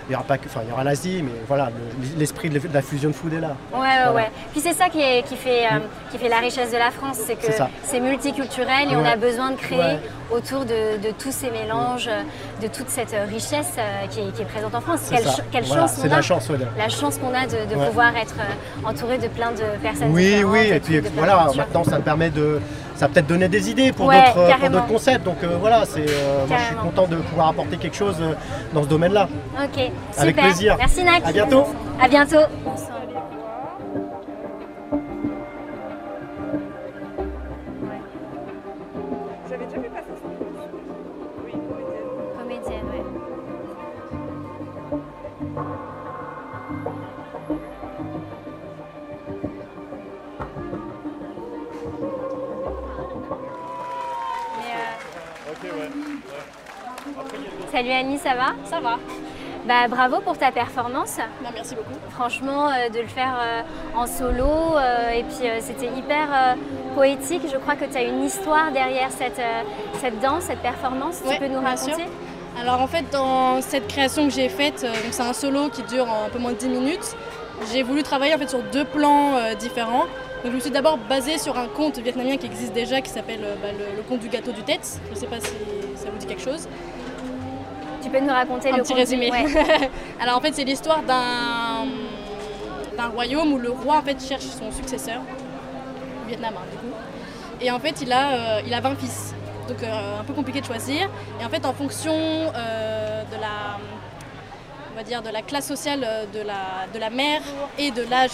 il y aura pas que, enfin, il y aura l'Asie, mais voilà, le- l'esprit de la fusion de food est là. Ouais, ouais, Voilà. ouais. Puis c'est ça qui, est- qui, fait, euh, qui fait la richesse de la France, c'est que C'est ça. c'est multiculturel et on Ouais. a besoin de créer Ouais. autour de, de tous ces mélanges, de toute cette richesse euh, qui, est, qui est présente en France. Quelle, ça. ch- quelle Voilà, chance c'est on la a chance, ouais, de- La chance qu'on a de, de Ouais. pouvoir être euh, entouré de plein de personnes Oui, oui, et puis voilà, maintenant ça me permet de, ça peut-être donner des idées pour Ouais, d'autres, concepts. Donc euh, voilà, c'est, euh, moi je suis content de pouvoir apporter quelque chose dans ce domaine-là. Ok, super. Avec plaisir. Merci Nac. À bientôt. À bientôt. Salut Annie, ça va? Ça va. Bah, bravo pour ta performance. Bah, merci beaucoup. Franchement, euh, de le faire euh, en solo, euh, et puis c'était hyper poétique. Je crois que tu as une histoire derrière cette, cette danse, cette performance. Ouais, tu peux nous sûr. raconter? Alors en fait, dans cette création que j'ai faite, c'est un solo qui dure un peu moins de 10 minutes, j'ai voulu travailler en fait sur deux plans différents. Donc je me suis d'abord basée sur un conte vietnamien qui existe déjà qui s'appelle bah, le, le conte du gâteau du tête. Je ne sais pas si ça vous dit quelque chose. Tu peux nous raconter un le petit résumé. ouais. Alors en fait, c'est l'histoire d'un d'un royaume où le roi en fait cherche son successeur, au Vietnam hein, du coup. Et en fait, il a, euh, il a 20 fils. Donc euh, un peu compliqué de choisir. Et en fait, en fonction euh, de la on va dire de la classe sociale de la, de la mère et de l'âge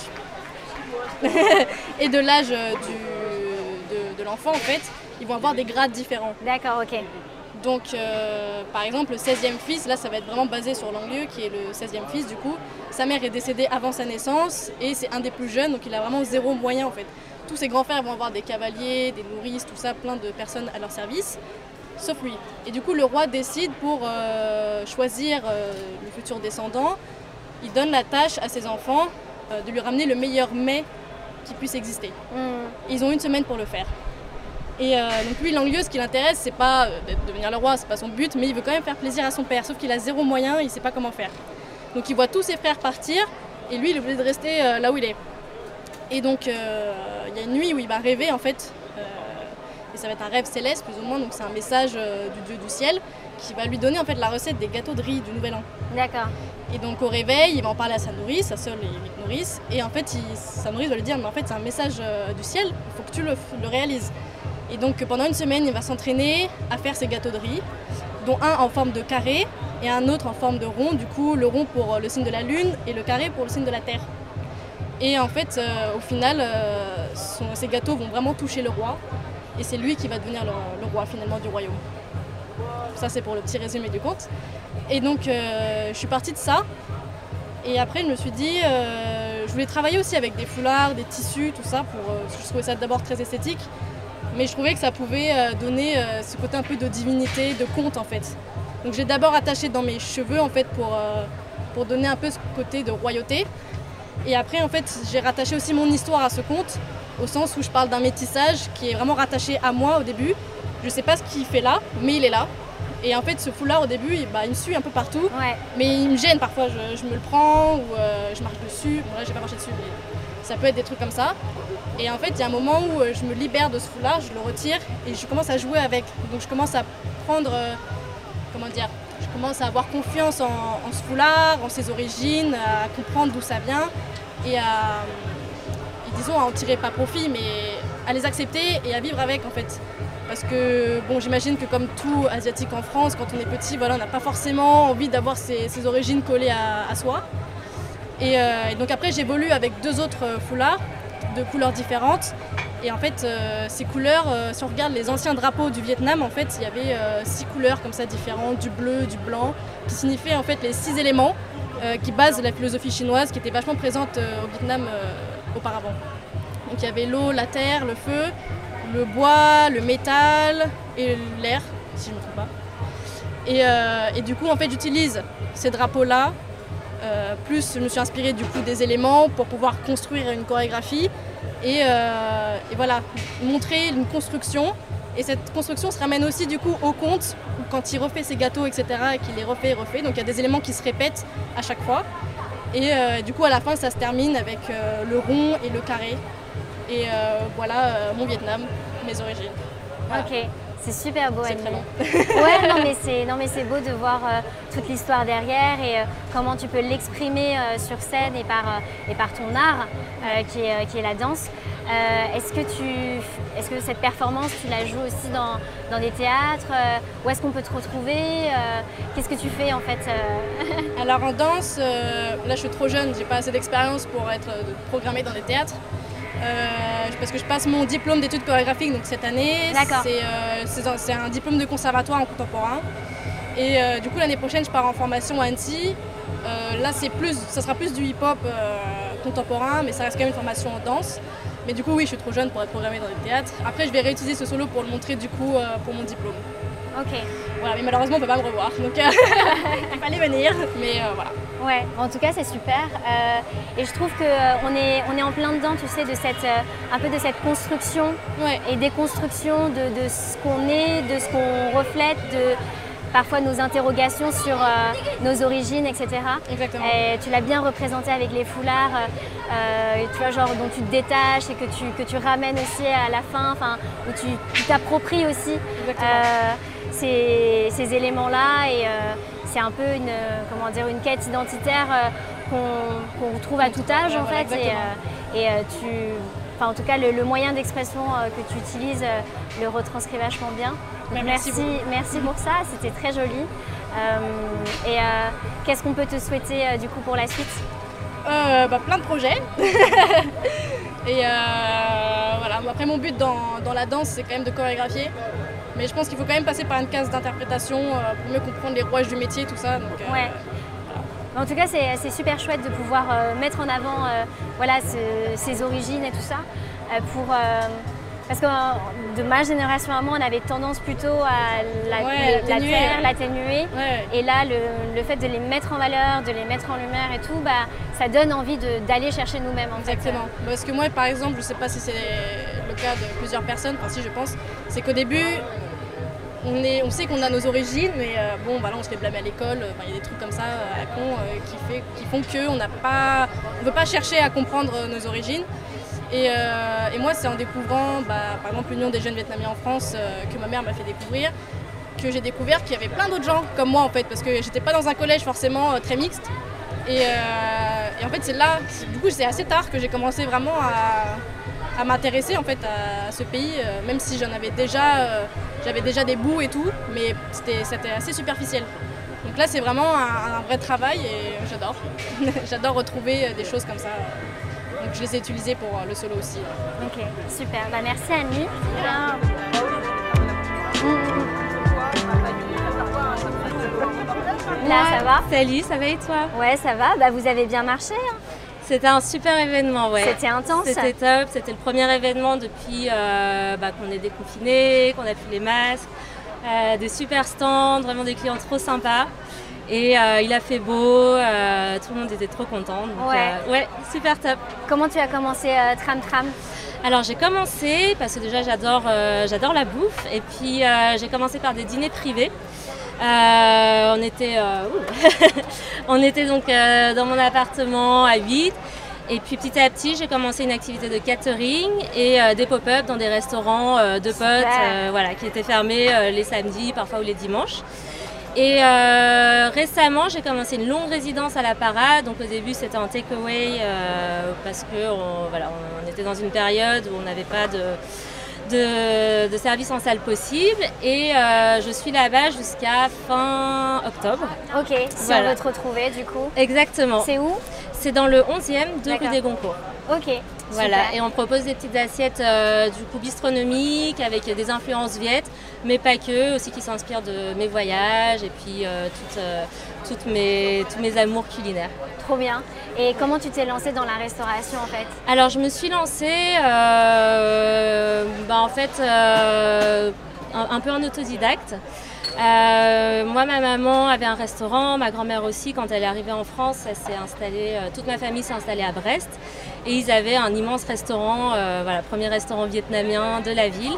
et de l'âge du- de, de l'enfant en fait, ils vont avoir des grades différents. D'accord, ok. Donc, euh, par exemple, le 16e fils, là, ça va être vraiment basé sur Langlieu, qui est le 16e fils, du coup. Sa mère est décédée avant sa naissance et c'est un des plus jeunes, donc il a vraiment zéro moyen, en fait. Tous ses grands frères vont avoir des cavaliers, des nourrices, tout ça, plein de personnes à leur service, sauf lui. Et du coup, le roi décide pour euh, choisir euh, le futur descendant il donne la tâche à ses enfants de lui ramener le meilleur mets qui puisse exister. Mm. Ils ont une semaine pour le faire. Et euh, donc lui, Langlieu, ce qui l'intéresse, c'est pas euh, de devenir le roi, c'est pas son but, mais il veut quand même faire plaisir à son père, sauf qu'il a zéro moyen, il sait pas comment faire. Donc il voit tous ses frères partir, et lui, il est obligé de rester euh, là où il est. Et donc euh, il y a une nuit où il va rêver en fait, et ça va être un rêve céleste plus ou moins, donc c'est un message du dieu du ciel qui va lui donner en fait la recette des gâteaux de riz du Nouvel An. D'accord. Et donc au réveil, il va en parler à sa nourrice, sa seule nourrice. Et en fait, il- sa nourrice va lui dire, mais en fait c'est un message du ciel, il faut que tu le, le réalises. Et donc pendant une semaine, il va s'entraîner à faire ses gâteaux de riz, dont un en forme de carré et un autre en forme de rond. Du coup, le rond pour euh, le signe de la lune et le carré pour le signe de la terre. Et en fait, euh, au final, euh, ces gâteaux vont vraiment toucher le roi. Et c'est lui qui va devenir le, roi finalement du royaume. Ça, c'est pour le petit résumé du conte. Et donc, euh, je suis partie de ça. Et après, je me suis dit, euh, je voulais travailler aussi avec des foulards, des tissus, tout ça. Pour, euh, je trouvais ça d'abord très esthétique. Mais je trouvais que ça pouvait euh, donner euh, ce côté un peu de divinité, de conte en fait. Donc j'ai d'abord attaché dans mes cheveux en fait pour, euh, pour donner un peu ce côté de royauté. Et après en fait j'ai rattaché aussi mon histoire à ce conte, au sens où je parle d'un métissage qui est vraiment rattaché à moi au début. Je sais pas ce qu'il fait là, mais il est là. Et en fait ce foulard au début il, bah, il me suit un peu partout, mais il me gêne parfois, je, je me le prends ou euh, je marche dessus. Bon là j'ai pas marché dessus mais ça peut être des trucs comme ça. Et en fait, il y a un moment où euh, je me libère de ce foulard, je le retire et je commence à jouer avec. Donc je commence à prendre, euh, comment dire, je commence à avoir confiance en, ce foulard, en ses origines, à comprendre d'où ça vient et à, disons, à en tirer pas profit, mais à les accepter et à vivre avec en fait. Parce que bon, j'imagine que comme tout asiatique en France, quand on est petit, voilà, on n'a pas forcément envie d'avoir ses, origines collées à soi. Et, euh, et donc après, j'évolue avec deux autres euh, foulards de couleurs différentes. Et en fait, euh, ces couleurs, si on regarde les anciens drapeaux du Vietnam, en fait, il y avait six couleurs comme ça différentes, du bleu, du blanc, qui signifiaient en fait les six éléments qui basent la philosophie chinoise, qui était vachement présente au Vietnam auparavant. Donc il y avait l'eau, la terre, le feu, le bois, le métal et l'air, si je ne me trompe pas. Et du coup, en fait, j'utilise ces drapeaux-là euh, plus je me suis inspirée du coup des éléments pour pouvoir construire une chorégraphie et, euh, et voilà, montrer une construction. Et cette construction se ramène aussi du coup au conte, quand il refait ses gâteaux, etc., et qu'il les refait et refait. Donc il y a des éléments qui se répètent à chaque fois. Et euh, du coup, à la fin, ça se termine avec le rond et le carré. Et voilà mon Vietnam, mes origines. C'est super beau. C'est Annie. ouais, non mais c'est non mais c'est beau de voir euh, toute l'histoire derrière et euh, comment tu peux l'exprimer euh, sur scène et par euh, et par ton art euh, qui est euh, qui est la danse. Euh, est-ce que tu est-ce que cette performance tu la joues aussi dans, dans des théâtres euh, Où est-ce qu'on peut te retrouver Euh, Qu'est-ce que tu fais en fait euh? Alors en danse, euh, là je suis trop jeune, j'ai pas assez d'expérience pour être euh, programmée dans des théâtres. Euh, parce que je passe mon diplôme d'études chorégraphiques donc cette année. C'est euh, c'est un, diplôme de conservatoire en contemporain. Et euh, du coup l'année prochaine je pars en formation à Annecy. Là c'est plus, ça sera plus du hip-hop contemporain, mais ça reste quand même une formation en danse. Mais du coup oui je suis trop jeune pour être programmée dans des théâtres. Après je vais réutiliser ce solo pour le montrer du coup pour mon diplôme. Ok. Voilà, mais malheureusement on peut pas me revoir. Donc euh, il fallait venir. Mais euh, voilà. Ouais, en tout cas c'est super. Euh, et je trouve qu'on est, on est en plein dedans, tu sais, de cette, euh, un peu de cette construction et déconstruction de, de ce qu'on est, de ce qu'on reflète, de parfois nos interrogations sur nos origines, etc. Exactement. Et tu l'as bien représenté avec les foulards, tu vois, genre dont tu te détaches et que tu, que tu ramènes aussi à la fin, enfin, où tu t'appropries aussi euh, ces, ces éléments-là et euh, c'est un peu une, comment dire, une quête identitaire euh, qu'on qu'on retrouve à tout âge Ouais, en voilà, fait et, euh, et, tu, enfin en tout cas le, le moyen d'expression que tu utilises le retranscrit vachement bien. Donc, Ouais, merci, merci pour ça, c'était très joli. Euh, et euh, qu'est-ce qu'on peut te souhaiter du coup pour la suite? Euh, bah, plein de projets. et voilà, après mon but dans, dans la danse, c'est quand même de chorégraphier. Mais je pense qu'il faut quand même passer par une case d'interprétation euh, pour mieux comprendre les rouages du métier, tout ça. Donc, euh, Ouais. En tout cas, c'est super chouette de pouvoir euh, mettre en avant euh, voilà, ce- ses origines et tout ça euh, pour, Parce que de ma génération à moi, on avait tendance plutôt à la, Ouais, la l'atténuer, taire, ouais. l'atténuer. Ouais. Et là, le, le fait de les mettre en valeur, de les mettre en lumière et tout, bah, ça donne envie d'aller chercher nous-mêmes. Fait. Exactement. Parce que moi, par exemple, je sais pas si c'est le cas de plusieurs personnes, enfin si je pense, c'est qu'au début, on, est, on sait qu'on a nos origines, mais euh, bon, bah on se fait blâmer à l'école, euh, il y a des trucs comme ça euh, à con euh, qui, font qu'on n'a pas, on veut pas chercher à comprendre nos origines. Et, moi, c'est en découvrant, bah, par exemple, l'Union des jeunes vietnamiens en France, que ma mère m'a fait découvrir, que j'ai découvert qu'il y avait plein d'autres gens comme moi en fait, parce que j'étais pas dans un collège forcément très mixte. Et, et en fait, c'est là, du coup, c'est assez tard que j'ai commencé vraiment à, à m'intéresser en fait à ce pays, euh, même si j'en avais déjà, euh, j'avais déjà des bouts et tout, mais c'était, c'était assez superficiel. Donc là, c'est vraiment un, un vrai travail et j'adore. j'adore retrouver euh, des choses comme ça. Donc je les ai utilisées pour le solo aussi. Ok, super. Bah, merci Annie. Là, ça va? Salut, ça va et toi? Ouais, ça va. Bah, vous avez bien marché. hein. C'était un super événement, ouais. C'était intense. C'était top, c'était le premier événement depuis euh, bah, qu'on est déconfiné, qu'on a plus les masques, euh, des super stands, vraiment des clients trop sympas. Et euh, il a fait beau, tout le monde était trop content. donc, Ouais. ouais, super top. Comment tu as commencé Tram Tram? Alors j'ai commencé parce que déjà j'adore euh, j'adore la bouffe et puis euh, j'ai commencé par des dîners privés. Euh, on était euh, on était donc euh, dans mon appartement à 8 et puis petit à petit j'ai commencé une activité de catering et euh, des pop-up dans des restaurants euh, de potes euh, voilà, qui étaient fermés les samedis parfois ou les dimanches. Et euh, récemment, j'ai commencé une longue résidence à la Parade. Donc au début, c'était en takeaway euh, parce que on, voilà, on était dans une période où on n'avait pas de, de, de service en salle possible. Et euh, je suis là-bas jusqu'à fin octobre. Ok, si Voilà. on veut te retrouver du coup. Exactement. C'est où? C'est dans le 11e de rue des Goncourt. Ok. Voilà, super. et on propose des petites assiettes euh, du coup bistronomiques avec des influences viettes, mais pas que, aussi qui s'inspirent de mes voyages et puis euh, toutes, euh, toutes mes, tous mes amours culinaires. Trop bien. Et comment tu t'es lancée dans la restauration en fait? Alors je me suis lancée bah, en fait un, un peu en autodidacte. Euh, moi, ma maman avait un restaurant, ma grand-mère aussi. Quand elle est arrivée en France, elle s'est installée, euh, toute ma famille s'est installée à Brest. Et ils avaient un immense restaurant, euh, voilà, premier restaurant vietnamien de la ville.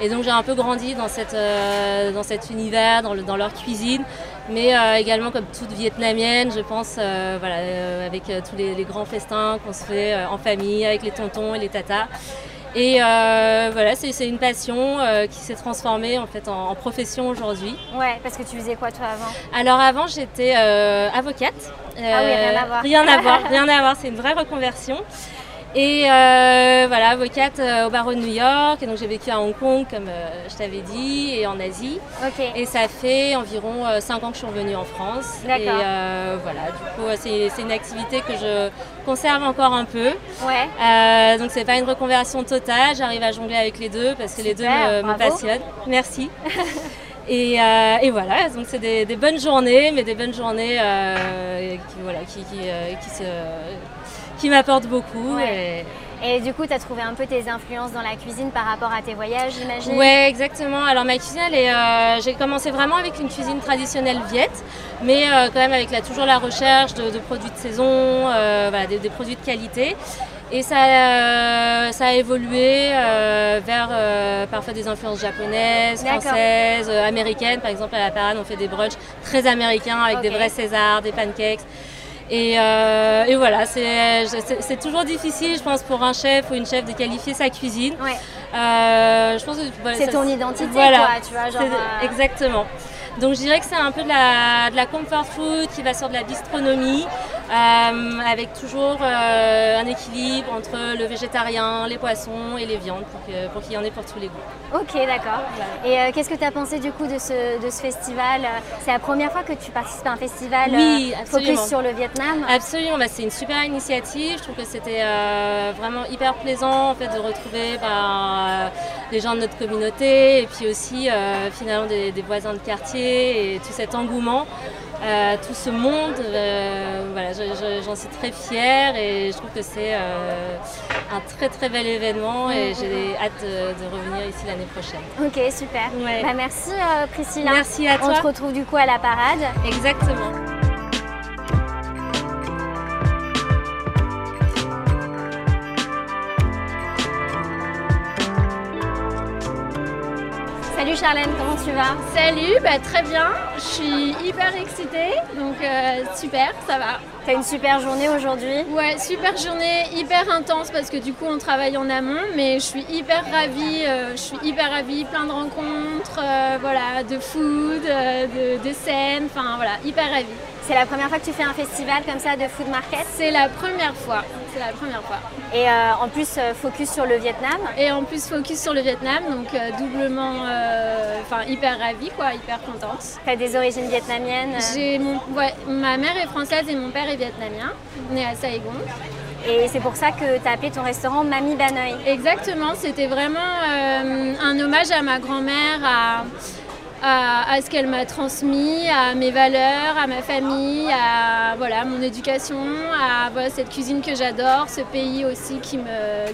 Et donc j'ai un peu grandi dans, cette, euh, dans cet univers, dans, le- dans leur cuisine, mais euh, également comme toute vietnamienne, je pense, euh, voilà, avec tous les, grands festins qu'on se fait en famille, avec les tontons et les tatas. Et euh, voilà, c'est une passion euh, qui s'est transformée en fait en, en profession aujourd'hui. Ouais, parce que tu faisais quoi toi avant? Alors avant j'étais euh, avocate. Ah oui, rien à voir. Rien à voir, rien à voir, c'est une vraie reconversion. Et euh, voilà, avocate euh, au barreau de New York. Et donc j'ai vécu à Hong Kong, comme euh, je t'avais dit, et en Asie. Et ça fait environ 5 ans que je suis revenue en France. Et voilà, du coup, c'est une activité que je conserve encore un peu. Ouais. Donc c'est pas une reconversion totale, j'arrive à jongler avec les deux parce que les deux me, passionnent. Merci. et, euh, et voilà, donc c'est des, des bonnes journées, mais des bonnes journées euh, qui, voilà, qui, qui, euh, qui, se- qui m'apportent beaucoup. Ouais. et- Et du coup, tu as trouvé un peu tes influences dans la cuisine par rapport à tes voyages, j'imagine? Ouais, exactement. Alors ma cuisine, elle est, euh, j'ai commencé vraiment avec une cuisine traditionnelle viette, mais euh, quand même avec toujours la recherche de, de produits de saison, euh, voilà, des, des produits de qualité. Et ça, ça a évolué vers parfois des influences japonaises, françaises, américaines. Par exemple, à la parade, on fait des brunchs très américains avec des vrais Césars, des pancakes. Et, euh, et voilà, c'est toujours difficile, je pense, pour un chef ou une chef de qualifier sa cuisine. Euh, je pense que, voilà, C'est ton identité, voilà, quoi, tu vois, genre, euh, Exactement. Donc je dirais que c'est un peu de la, de la comfort food qui va sur de la bistronomie, euh, avec toujours euh, un équilibre entre le végétarien, les poissons et les viandes pour qu'il y en ait pour tous les goûts. Ok, d'accord. Et euh, qu'est-ce que tu as pensé du coup de ce, de ce festival? C'est la première fois que tu participes à un festival Oui, focus sur le Vietnam? Absolument, bah, c'est une super initiative. Je trouve que c'était vraiment hyper plaisant en fait, de retrouver bah, les gens de notre communauté et puis aussi finalement des, des voisins de quartier et tout cet engouement euh, tout ce monde. euh, voilà, je- je- j'en suis très fière et je trouve que c'est euh, un très très bel événement et j'ai hâte de, de revenir ici l'année prochaine. Ok, super. Ouais. Bah, merci Priscilla. Merci à On toi. te retrouve du coup à la parade. Exactement. Salut Charlène, comment tu vas? Salut, bah, très bien. Je suis hyper excitée, donc euh, super, ça va. T'as une super journée aujourd'hui? Ouais, super journée, hyper intense parce que du coup on travaille en amont, mais je suis hyper ravie, euh, je suis hyper ravie, plein de rencontres, euh, voilà, de food, de, de scènes, enfin voilà, hyper ravie. C'est la première fois que tu fais un festival comme ça de food market C'est la première fois, c'est la première fois. Et euh, en plus, euh, focus sur le Vietnam. Et en plus focus sur le Vietnam, donc euh, doublement, euh, enfin hyper ravie quoi, hyper contente. T'as des origines vietnamiennes J'ai mon, ouais, ma mère est française et mon père est vietnamien, né à Saigon. Et c'est pour ça que tu as appelé ton restaurant Mamie Banoï. Exactement, c'était vraiment un hommage à ma grand-mère, à, à, ce qu'elle m'a transmis, à mes valeurs, à ma famille, à voilà, mon éducation, à cette cuisine que j'adore, ce pays aussi qui me,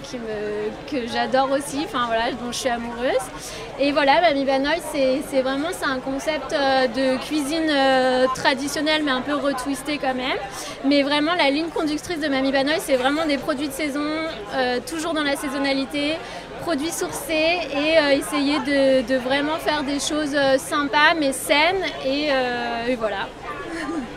que j'adore aussi, enfin, voilà, dont je suis amoureuse. Et voilà, Mamie Banoï, c'est vraiment un concept euh, de cuisine euh, traditionnelle, mais un peu retwisté quand même. Mais vraiment, la ligne conductrice de Mamie Banoï, c'est vraiment des produits de saison, euh, toujours dans la saisonnalité, produits sourcés et euh, essayer de, vraiment faire des choses euh, sympas mais saines. Et, euh, et voilà.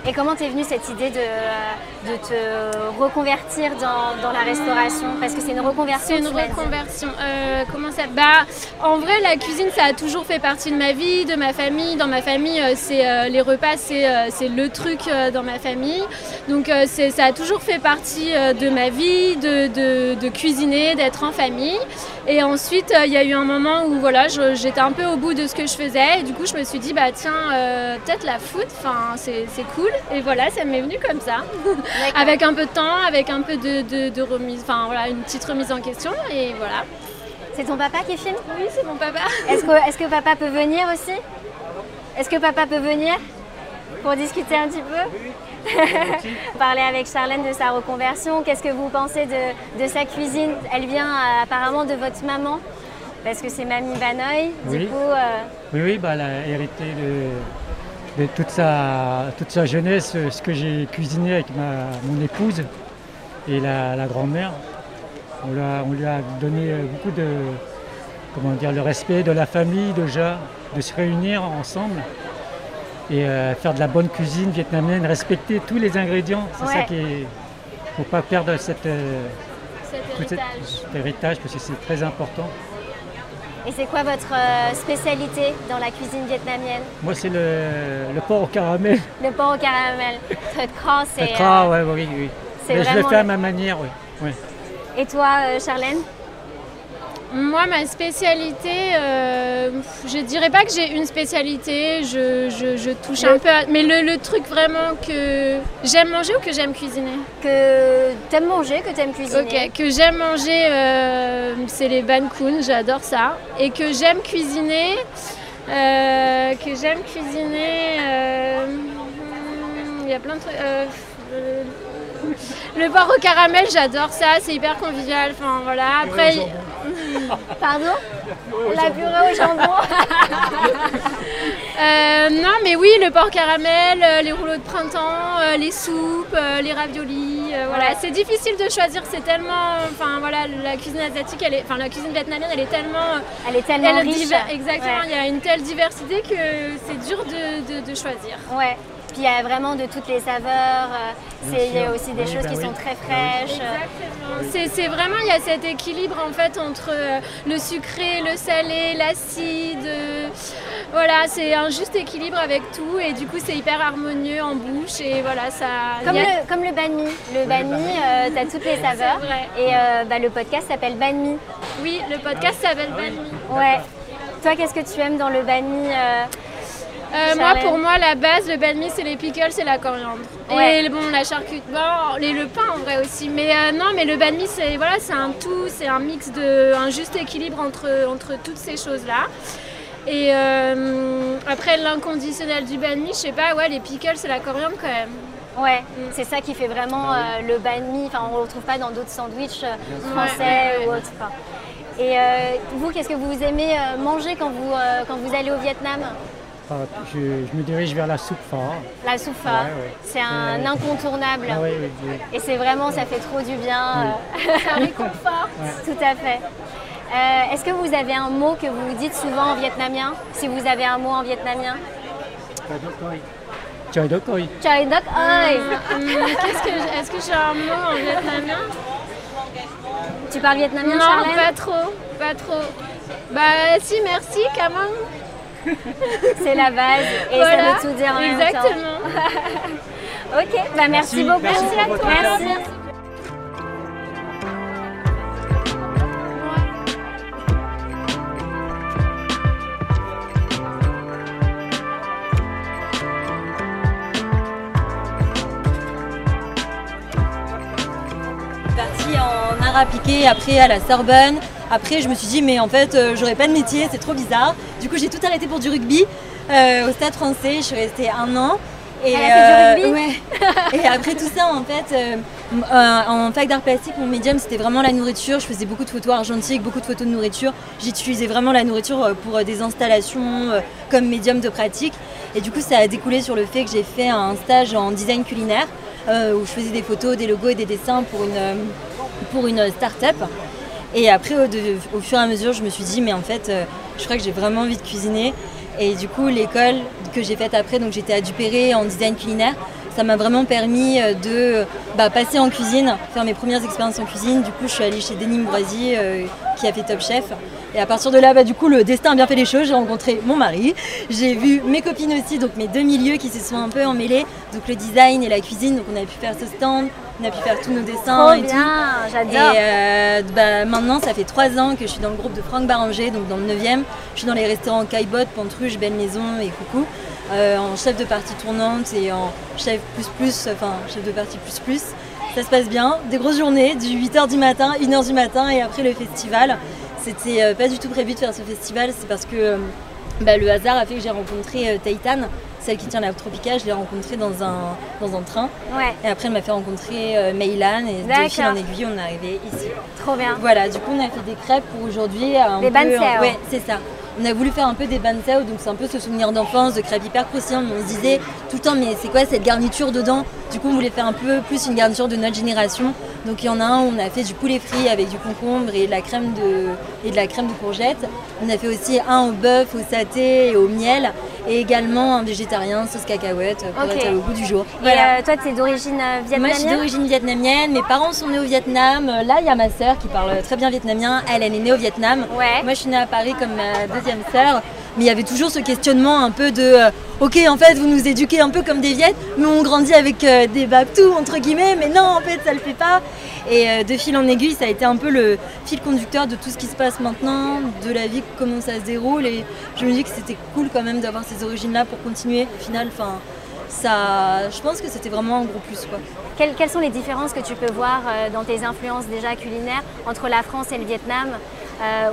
Et comment t'es venue cette idée de, euh, de te reconvertir dans, dans la restauration? Parce que c'est une reconversion. C'est une reconversion. Euh, comment ça Bah, en vrai, la cuisine, ça a toujours fait partie de ma vie, de ma famille. Dans ma famille, euh, c'est euh, les repas, c'est euh, c'est le truc dans ma famille. Donc, c'est- ça a toujours fait partie de ma vie, de, de- de cuisiner, d'être en famille. Et ensuite, il y a eu un moment où voilà, j'étais un peu au bout de ce que je faisais. Et du coup, je me suis dit, bah tiens, peut-être la c'est c'est cool. Et voilà, ça m'est venu comme ça. avec un peu de temps, avec un peu de, de- de remise, enfin voilà, une petite remise en question. Et voilà. C'est ton papa qui filme Oui, c'est mon papa. Est-ce que, est-ce que papa peut venir aussi? Est-ce que papa peut venir pour discuter un petit peu? Parler avec Charlène de sa reconversion. Qu'est-ce que vous pensez de, de sa cuisine? Elle vient euh, apparemment de votre maman, parce que c'est Mamie Banoï. Du Oui. coup, euh, Oui, oui, bah, elle a hérité de, de toute, sa, toute sa jeunesse, ce que j'ai cuisiné avec ma, mon épouse et la, la grand-mère. On, lui a- on lui a donné beaucoup de, comment dire, le respect de la famille déjà, de se réunir ensemble et euh, faire de la bonne cuisine vietnamienne, respecter tous les ingrédients. C'est ça Ouais. qui est. Il ne faut pas perdre cette, euh, cet héritage parce que c'est très important. Et c'est quoi votre euh, spécialité dans la cuisine vietnamienne? Moi, c'est le, le porc au caramel. Le porc au caramel. Très cras, c'est. Le gras, euh, ouais, oui, oui. Mais je le fais à ma manière, oui. oui. Et toi, euh, Charlène? Moi, ma spécialité, euh, je dirais pas que j'ai une spécialité, je, je- je touche Le- un peu à... Mais le, le truc vraiment que j'aime manger ou que j'aime cuisiner? Que t'aimes manger, que t'aimes cuisiner Ok, que j'aime manger, euh, c'est les ban kun, j'adore ça. Et que j'aime cuisiner, euh, que j'aime cuisiner, euh, hmm, il y a plein de trucs. le porc au caramel, j'adore ça, c'est hyper convivial. Enfin voilà. Après, Pardon La purée au jambon Euh, non, mais oui, le porc caramel, euh, les rouleaux de printemps, euh, les soupes, les raviolis. voilà, c'est difficile de choisir. C'est tellement, enfin voilà, la cuisine asiatique, elle est, enfin la cuisine vietnamienne, elle est tellement, Elle est tellement riche. exactement. Ouais. Il y a une telle diversité que c'est dur de, de- de choisir. Ouais. Puis il y a vraiment de toutes les saveurs. euh, c'est- Il y a aussi des Oui, choses bah qui oui. sont très fraîches. Exactement. C'est, vraiment, il y a cet équilibre en fait entre euh, le sucré, le salé, l'acide. euh, voilà, c'est un juste équilibre avec tout et du coup c'est hyper harmonieux en bouche et voilà ça. Comme a- le, comme le banh mi. Le banh mi, euh, t'as toutes les saveurs. Vrai. Et euh, bah, le podcast s'appelle Banh mi. Oui, le podcast s'appelle Banh Mi. Ouais. Toi, qu'est-ce que tu aimes dans le banh mi euh, Euh, moi, pour moi, la base, le banh mi, c'est les pickles, c'est la coriandre. Ouais. Et bon, la charcuterie, bon, et le pain en vrai aussi. Mais euh, non, mais le banh mi, c'est voilà, c'est un tout, c'est un mix de, un juste équilibre entre, entre toutes ces choses-là. Et euh, après l'inconditionnel du banh mi, je sais pas, ouais, les pickles c'est la coriandre quand même. Ouais, c'est ça qui fait vraiment euh, le banh mi. Enfin, on ne le retrouve pas dans d'autres sandwichs français ou autres. Enfin, Et euh, vous, qu'est-ce que vous aimez manger quand vous, euh, quand vous allez au Vietnam? Enfin, je, je me dirige vers la soupe pho. La soupe pho, Ouais, ouais. c'est un Euh, incontournable. Ah. Et c'est vraiment, ça fait trop du bien. Oui. euh, un réconfort. Ouais. Tout à fait. Euh, Est-ce que vous avez un mot que vous dites souvent en vietnamien? Si vous avez un mot en vietnamien Choi đốc ơi. Choi que j'- Est-ce que j'ai un mot en vietnamien? Tu parles vietnamien, Non, Charlène? pas trop, pas trop. Bah si, merci, Kamang. C'est la base et Voilà, ça veut tout dire en même temps. exactement. ok, bah merci, Merci. beaucoup. Merci à toi. Merci. partie en art appliqué, après à la Sorbonne. Après, je me suis dit, mais en fait, euh, j'aurais pas de métier, c'est trop bizarre. Du coup, j'ai tout arrêté pour du rugby euh, au stade français. Je suis restée un an. Et, Elle a fait du euh, rugby ouais. Et après tout ça, en fait, en fac d'art plastique, mon médium, c'était vraiment la nourriture. Je faisais beaucoup de photos argentiques, beaucoup de photos de nourriture. J'utilisais vraiment la nourriture pour des installations comme médium de pratique. Et du coup, ça a découlé sur le fait que j'ai fait un stage en design culinaire euh, où je faisais des photos, des logos et des dessins pour une, pour une start-up. Et après, au, fur et à mesure, je me suis dit, mais en fait, euh, je crois que j'ai vraiment envie de cuisiner. Et du coup, l'école que j'ai faite après, donc j'étais à Dupéré en design culinaire, ça m'a vraiment permis euh, de bah, passer en cuisine, faire mes premières expériences en cuisine. Du coup, je suis allée chez Denis Mourazier euh, qui a fait Top Chef. Et à partir de là, bah, du coup, le destin a bien fait les choses. J'ai rencontré mon mari, j'ai vu mes copines aussi, donc mes deux milieux qui se sont un peu emmêlés, donc le design et la cuisine. Donc on a pu faire ce stand, on a pu faire tous nos dessins Trop et bien, tout. j'adore. Et euh, bah, maintenant, ça fait trois ans que je suis dans le groupe de Franck Baranger, donc dans le 9e. Je suis dans les restaurants Caillebotte, Pantruche, Belle Maison et Coucou, euh, en chef de partie tournante et en chef plus plus, enfin chef de partie plus plus. Ça se passe bien, des grosses journées, du 8h du matin, 1h du matin et après le festival. C'était euh, pas du tout prévu de faire ce festival, c'est parce que euh, bah, le hasard a fait que j'ai rencontré euh, Taïtan, celle qui tient la Tropica, je l'ai rencontrée dans un, dans un train. Ouais. Et après, elle m'a fait rencontrer Meilan et de fil en aiguille, on est arrivé ici. Trop bien. Voilà, du coup, on a fait des crêpes pour aujourd'hui. un Des peu- banseo. Ouais, c'est ça. On a voulu faire un peu des banseo, donc c'est un peu ce souvenir d'enfance, de crêpes hyper croustillantes. On se disait tout le temps, mais c'est quoi cette garniture dedans? Du coup, on voulait faire un peu plus une garniture de notre génération. Donc il y en a un où on a fait du poulet frit avec du concombre et de la crème de, et de, la crème de courgette. On a fait aussi un au bœuf, au saté et au miel. Et également un végétarien, sauce cacahuète, pour être au goût du jour. Et euh, toi, tu es d'origine euh, Moi, vietnamienne je suis d'origine vietnamienne. Mes parents sont nés au Vietnam. Là, il y a ma sœur qui parle très bien vietnamien. Elle, elle est née au Vietnam. Moi, je suis née à Paris comme ma deuxième sœur. Mais il y avait toujours ce questionnement un peu de euh, Ok, en fait, vous nous éduquez un peu comme des Viettes, mais on grandit avec euh, des babtous, entre guillemets, mais non, en fait, ça le fait pas. Et euh, de fil en aiguille, ça a été un peu le fil conducteur de tout ce qui se passe maintenant, de la vie, comment ça se déroule. Et je me dis que c'était cool quand même d'avoir ces origines-là pour continuer. Au final, enfin, ça, je pense que c'était vraiment un gros plus. Quoi. Quelles, sont les différences que tu peux voir dans tes influences déjà culinaires entre la France et le Vietnam?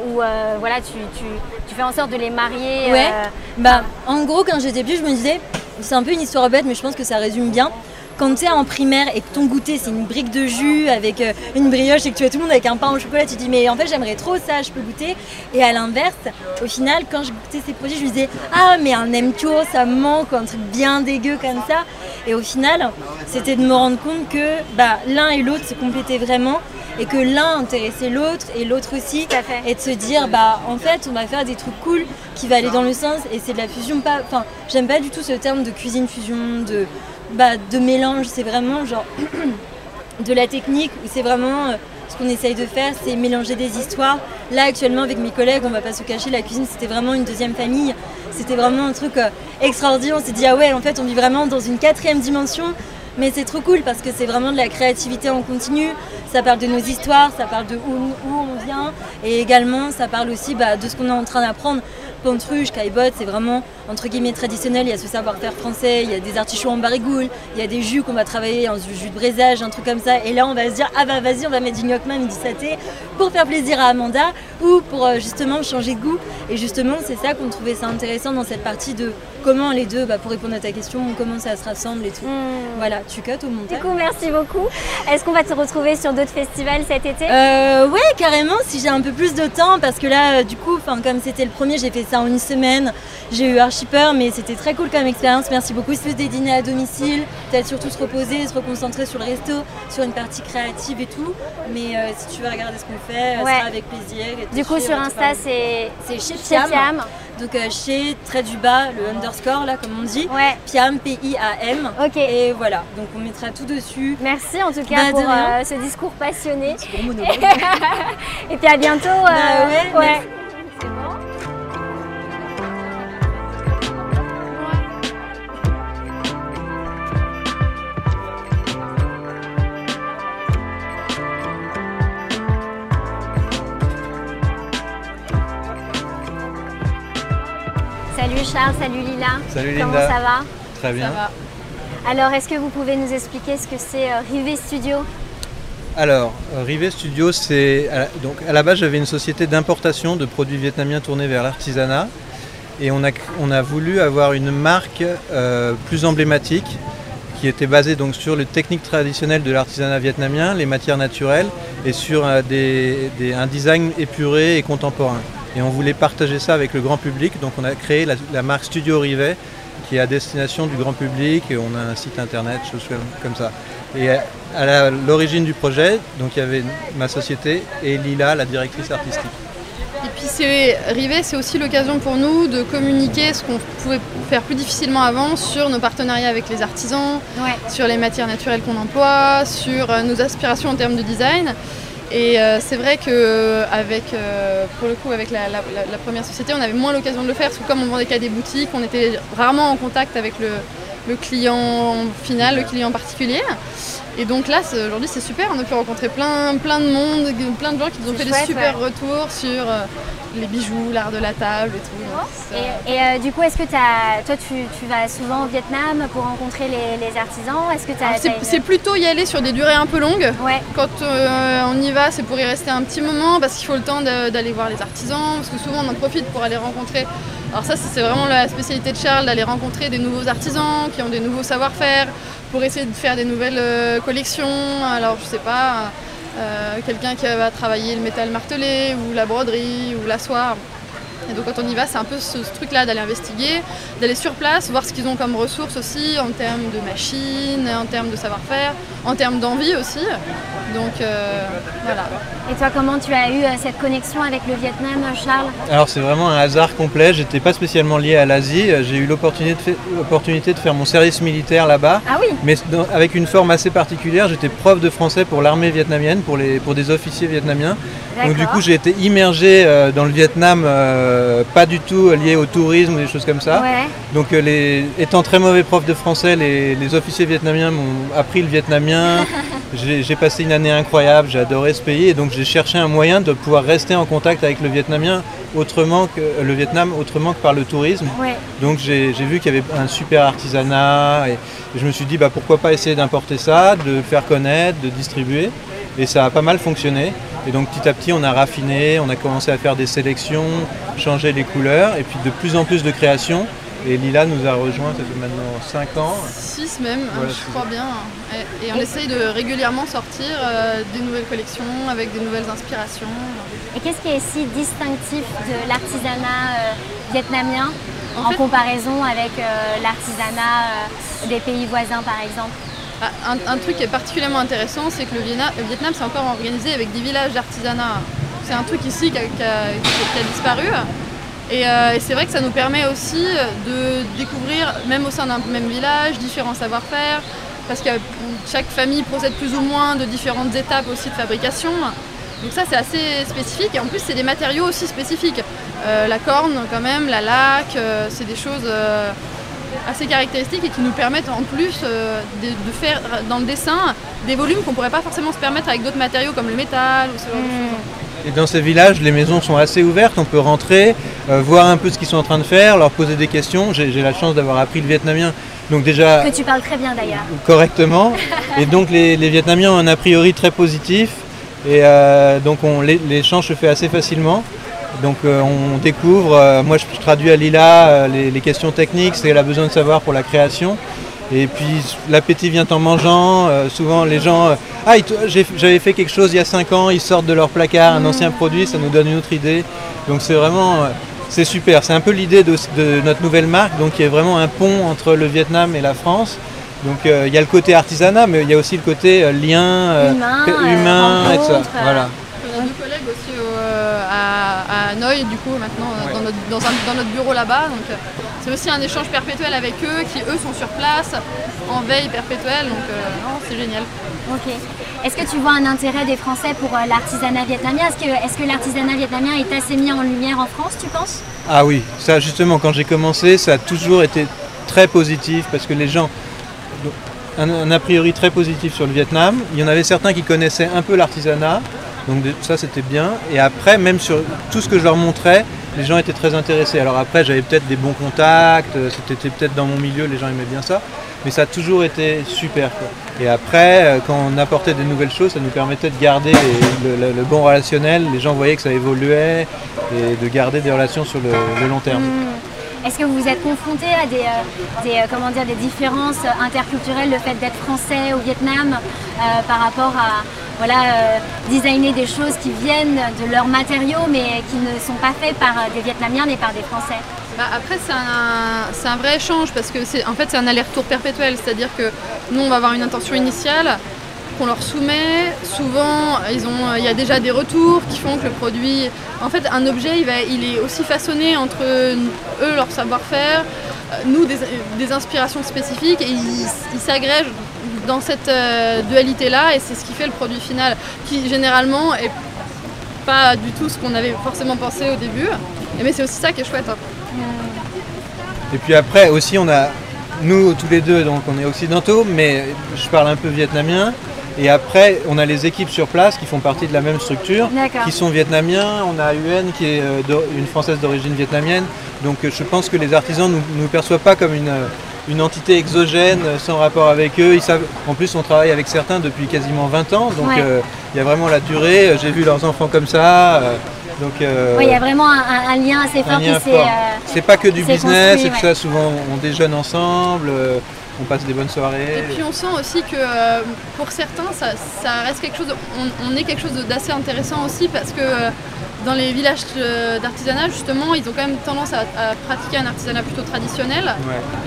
Où euh, voilà, tu, tu- tu fais en sorte de les marier Ouais. euh, Bah, en gros, quand j'étais plus, je me disais, c'est un peu une histoire bête, mais je pense que ça résume bien. Quand tu es en primaire et que ton goûter c'est une brique de jus avec euh, une brioche et que tu as tout le monde avec un pain au chocolat, tu te dis mais en fait j'aimerais trop ça, je peux goûter. Et à l'inverse, au final, quand je goûtais ces produits, je me disais ah mais un nemcho ça me manque, un truc bien dégueu comme ça. Et au final, c'était de me rendre compte que bah, l'un et l'autre se complétaient vraiment et que l'un intéressait l'autre et l'autre aussi et de se dire bah en fait on va faire des trucs cool qui va aller dans le sens et c'est de la fusion pas enfin j'aime pas du tout ce terme de cuisine fusion de bah, de mélange c'est vraiment genre de la technique où c'est vraiment euh, ce qu'on essaye de faire c'est mélanger des histoires. Là actuellement avec mes collègues on va pas se cacher la cuisine c'était vraiment une deuxième famille. C'était vraiment un truc euh, extraordinaire. On s'est dit ah ouais en fait on vit vraiment dans une quatrième dimension. Mais c'est trop cool parce que c'est vraiment de la créativité en continu. Ça parle de nos histoires, ça parle de où, où on vient. Et également ça parle aussi bah, de ce qu'on est en train d'apprendre. Pantruche, Caillebotte, c'est vraiment entre guillemets traditionnel. Il y a ce savoir-faire français, il y a des artichauts en barigoule, il y a des jus qu'on va travailler en jus de braisage, un truc comme ça. Et là, on va se dire, ah bah vas-y, on va mettre du gnocchi du saté pour faire plaisir à Amanda ou pour euh, justement changer de goût. Et justement, c'est ça qu'on trouvait ça intéressant dans cette partie de comment les deux, bah, pour répondre à ta question, comment ça se rassemble et tout. Hmm. Voilà, tu cut au montage. Du coup, merci beaucoup. Est-ce qu'on va te retrouver sur d'autres festivals cet été? Euh, Ouais, carrément, si j'ai un peu plus de temps, parce que là, euh, du coup, comme c'était le premier, j'ai fait ça en une semaine. J'ai eu archi peur, mais c'était très cool comme expérience. Merci beaucoup. C'est des dîners à domicile, peut-être surtout se reposer, se reconcentrer sur le resto, sur une partie créative et tout. Mais euh, si tu veux regarder ce qu'on fait, ça Ouais. sera avec plaisir. Et Du coup, sur Insta, c'est c'est Donc euh, chez trait du bas, le underscore là comme on dit. Ouais. Piam, P-I-A-M. Ok. Et voilà, donc on mettra tout dessus. Merci en tout cas Bah, pour euh, ce discours passionné. Gros monologue. Et puis à bientôt. euh, Bah ouais, merci. Salut Charles, salut Lila. Salut Comment ça va Très bien. Alors, est-ce que vous pouvez nous expliquer ce que c'est euh, Rivet Studio? Alors, euh, Rivet Studio, c'est à la- donc à la base j'avais une société d'importation de produits vietnamiens tournés vers l'artisanat et on a, on a voulu avoir une marque euh, plus emblématique qui était basée donc sur les techniques traditionnelles de l'artisanat vietnamien, les matières naturelles et sur euh, des- des- un design épuré et contemporain. Et on voulait partager ça avec le grand public, donc on a créé la, la marque Studio Rivet qui est à destination du grand public et on a un site internet, choses comme, ça. Et à l'origine du projet, donc il y avait ma société et Lila, la directrice artistique. Et puis c'est Rivet, c'est aussi l'occasion pour nous de communiquer ce qu'on pouvait faire plus difficilement avant sur nos partenariats avec les artisans, sur les matières naturelles qu'on emploie, sur euh, nos aspirations en termes de design. Et euh, c'est vrai que avec, euh, pour le coup, avec la, première société, on avait moins l'occasion de le faire parce que comme on vendait qu'à des boutiques, on était rarement en contact avec le client final, le client particulier. Et donc là, aujourd'hui, c'est super. On a pu rencontrer plein, plein de monde, plein de gens qui nous ont fait chouette, des super ouais. retours sur euh, les bijoux, l'art de la table et tout. Et, et, euh, du coup, est-ce que t'as- toi, tu, tu vas souvent au Vietnam pour rencontrer les, les artisans? Est-ce que c'est- plutôt y aller sur des durées un peu longues. Quand euh, on y va, c'est pour y rester un petit moment parce qu'il faut le temps d'aller voir les artisans, parce que souvent on en profite pour aller rencontrer. Alors ça, c'est vraiment la spécialité de Charles, d'aller rencontrer des nouveaux artisans qui ont des nouveaux savoir-faire, pour essayer de faire des nouvelles euh, collections. Alors je sais pas, euh, quelqu'un qui va travailler le métal martelé, ou la broderie, ou la soie. Et donc quand on y va, c'est un peu ce, ce truc-là d'aller investiguer, d'aller sur place, voir ce qu'ils ont comme ressources aussi en termes de machines, en termes de savoir-faire, en termes d'envie aussi. Donc euh, voilà. Et toi, comment tu as eu euh, cette connexion avec le Vietnam, Charles? Alors c'est vraiment un hasard complet, j'étais pas spécialement lié à l'Asie, j'ai eu l'opportunité de, faire mon service militaire là-bas, Ah oui. Mais dans- avec une forme assez particulière, j'étais prof de français pour l'armée vietnamienne, pour, les, pour des officiers vietnamiens. Donc du coup j'ai été immergé euh, dans le Vietnam, euh, pas du tout lié au tourisme ou des choses comme ça. Ouais. Donc euh, les, étant très mauvais prof de français, les, les officiers vietnamiens m'ont appris le vietnamien. J'ai passé une année incroyable, j'ai adoré ce pays et donc j'ai cherché un moyen de pouvoir rester en contact avec le vietnamien autrement que euh, le Vietnam autrement que par le tourisme. Ouais. Donc j'ai j'ai vu qu'il y avait un super artisanat et, et je me suis dit bah, pourquoi pas essayer d'importer ça, de le faire connaître, de distribuer. Et ça a pas mal fonctionné. Et donc petit à petit on a raffiné, on a commencé à faire des sélections, changer les couleurs et puis de plus en plus de créations. Et Lila nous a rejoint, ça fait maintenant 5 ans. 6 même, hein, Voilà, je six crois bien. Et, et on essaye de régulièrement sortir euh, des nouvelles collections avec des nouvelles inspirations. Et qu'est-ce qui est si distinctif de l'artisanat euh, vietnamien en, En fait- comparaison avec euh, l'artisanat euh, des pays voisins, par exemple? Ah, Un, truc qui est particulièrement intéressant, c'est que le Vietnam, le Vietnam c'est encore organisé avec des villages d'artisanat. C'est un truc ici qui a, disparu. Et, euh, et c'est vrai que ça nous permet aussi de découvrir, même au sein d'un même village, différents savoir-faire, parce que chaque famille procède plus ou moins de différentes étapes aussi de fabrication. Donc ça c'est assez spécifique et en plus c'est des matériaux aussi spécifiques. Euh, la corne quand même, la laque, euh, c'est des choses assez caractéristiques et qui nous permettent en plus euh, de, de faire dans le dessin des volumes qu'on pourrait pas forcément se permettre avec d'autres matériaux comme le métal ou ce genre de choses. Et dans ces villages, les maisons sont assez ouvertes, on peut rentrer, euh, voir un peu ce qu'ils sont en train de faire, leur poser des questions. J'ai la chance d'avoir appris le vietnamien, donc déjà Que tu parles très bien d'ailleurs. correctement. Et donc les, les Vietnamiens ont un a priori très positif. Et euh, donc on- l'é- l'échange se fait assez facilement. Donc euh, on découvre, euh, moi je traduis à Lila euh, les, les questions techniques, ce qu'elle a besoin de savoir pour la création. Et puis l'appétit vient en mangeant. Euh, souvent les gens, euh, ah j'avais fait quelque chose il y a 5 ans, ils sortent de leur placard un ancien produit, ça nous donne une autre idée. Donc c'est vraiment, euh, c'est super. C'est un peu l'idée de, de notre nouvelle marque, donc il y a vraiment un pont entre le Vietnam et la France. Donc il y a le côté artisanat, mais il y a aussi le côté lien Humain, humain et tout ça. Voilà. On a collègues aussi à, à Hanoï, du coup, maintenant, euh, dans, notre, dans un- dans notre bureau là-bas. Donc, euh, c'est aussi un échange perpétuel avec eux, qui eux sont sur place, en veille perpétuelle. Donc, euh, non, c'est génial. Ok. Est-ce que tu vois un intérêt des Français pour euh, l'artisanat vietnamien? Est-ce que, est que l'artisanat vietnamien est assez mis en lumière en France, tu penses? Ah oui, ça justement, quand j'ai commencé, ça a toujours été très positif parce que les gens, un a priori très positif sur le Vietnam. Il y en avait certains qui connaissaient un peu l'artisanat, donc ça c'était bien. Et après, même sur tout ce que je leur montrais, les gens étaient très intéressés. Alors après, j'avais peut-être des bons contacts, euh, c'était peut-être dans mon milieu, les gens aimaient bien ça. Mais ça a toujours été super. Et après, euh, quand on apportait des nouvelles choses, ça nous permettait de garder le, bon relationnel. Les gens voyaient que ça évoluait et de garder des relations sur le, long terme. Hmm. Est-ce que vous vous êtes confronté à des, euh, comment dire, des différences interculturelles, le fait d'être français au Vietnam par rapport à voilà, euh, designer des choses qui viennent de leurs matériaux mais qui ne sont pas faits par euh, des Vietnamiens mais par des Français Bah, après, c'est un, vrai échange parce que c'est en fait un aller-retour perpétuel. C'est-à-dire que nous, on va avoir une intention initiale qu'on leur soumet. Souvent, ils ont, il y a déjà des retours qui font que le produit. En fait, un objet, il, va, est aussi façonné entre eux, leur savoir-faire, euh, nous, des, inspirations spécifiques, et ils il s'agrègent dans cette euh, dualité-là, et c'est ce qui fait le produit final, qui généralement est pas du tout ce qu'on avait forcément pensé au début. Mais c'est aussi ça qui est chouette. hein. Et puis après aussi on a, nous tous les deux, donc on est occidentaux, mais je parle un peu vietnamien. Et après on a les équipes sur place qui font partie de la même structure, qui sont vietnamiens. On a UN qui est euh, une française d'origine vietnamienne. Donc euh, je pense que les artisans ne nous, nous perçoivent pas comme une, une entité exogène euh, sans rapport avec eux. Ils savent, en plus on travaille avec certains depuis quasiment 20 ans, donc Ouais. euh, il y a vraiment la durée. Euh, J'ai vu leurs enfants comme ça. euh, donc, euh, il y a vraiment un, un- un lien assez fort euh, C'est pas que du business tout ouais. ça, souvent on déjeune ensemble, euh, on passe des bonnes soirées. Et puis on sent aussi que euh, pour certains, ça, ça reste quelque chose, on, on est quelque chose d'assez intéressant aussi parce que euh, dans les villages euh, d'artisanat, justement, ils ont quand même tendance à, à pratiquer un artisanat plutôt traditionnel.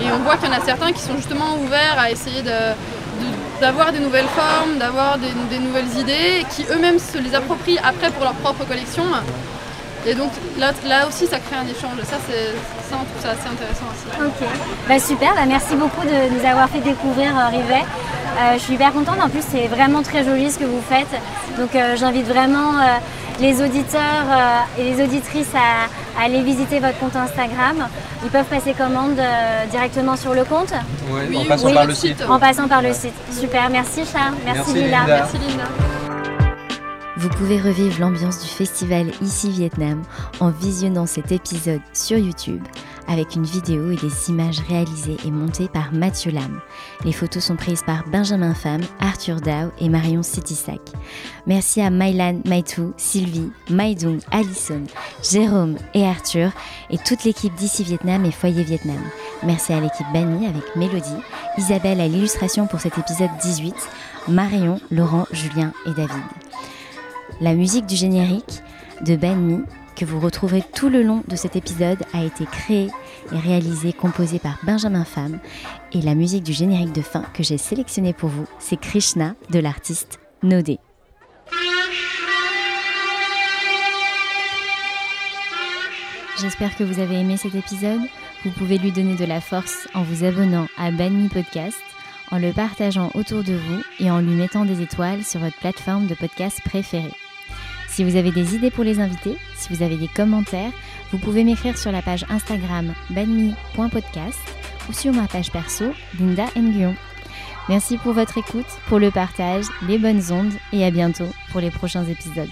Et on voit qu'il y en a certains qui sont justement ouverts à essayer de- de- d'avoir des nouvelles formes, d'avoir des, des nouvelles idées, qui eux-mêmes se les approprient après pour leur propre collection. Et donc là, là aussi, ça crée un échange. Ça, c'est, ça on trouve ça assez intéressant aussi. Ok, bah super, bah merci beaucoup de nous avoir fait découvrir euh, Rivet. Euh, je suis hyper contente, en plus c'est vraiment très joli ce que vous faites. Donc euh, j'invite vraiment euh, les auditeurs euh, et les auditrices à, à aller visiter votre compte Instagram. Ils peuvent passer commande euh, directement sur le compte Ouais, en passant par le site. En passant par le site. Super, merci Charles, merci, Merci, Lila. Linda. Merci Linda. Vous pouvez revivre l'ambiance du festival Ici Vietnam en visionnant cet épisode sur YouTube avec une vidéo et des images réalisées et montées par Mathieu Lam. Les photos sont prises par Benjamin Pham, Arthur Dao et Marion Sitissac. Merci à Mylan, Maitou, Sylvie, Maïdong, Alison, Jérôme et Arthur et toute l'équipe d'Ici Vietnam et Foyer Vietnam. Merci à l'équipe Bani avec Mélodie, Isabelle à l'illustration pour cet épisode 18, Marion, Laurent, Julien et David. La musique du générique de Ben Mi, que vous retrouverez tout le long de cet épisode, a été créée et réalisée, composée par Benjamin Pham. Et la musique du générique de fin que j'ai sélectionnée pour vous, c'est Krishna de l'artiste Nodé. J'espère que vous avez aimé cet épisode. Vous pouvez lui donner de la force en vous abonnant à Banmi Podcast, en le partageant autour de vous et en lui mettant des étoiles sur votre plateforme de podcast préférée. Si vous avez des idées pour les invités, si vous avez des commentaires, vous pouvez m'écrire sur la page Instagram banmi.podcast ou sur ma page perso Linda Nguyen. Merci pour votre écoute, pour le partage, les bonnes ondes et à bientôt pour les prochains épisodes.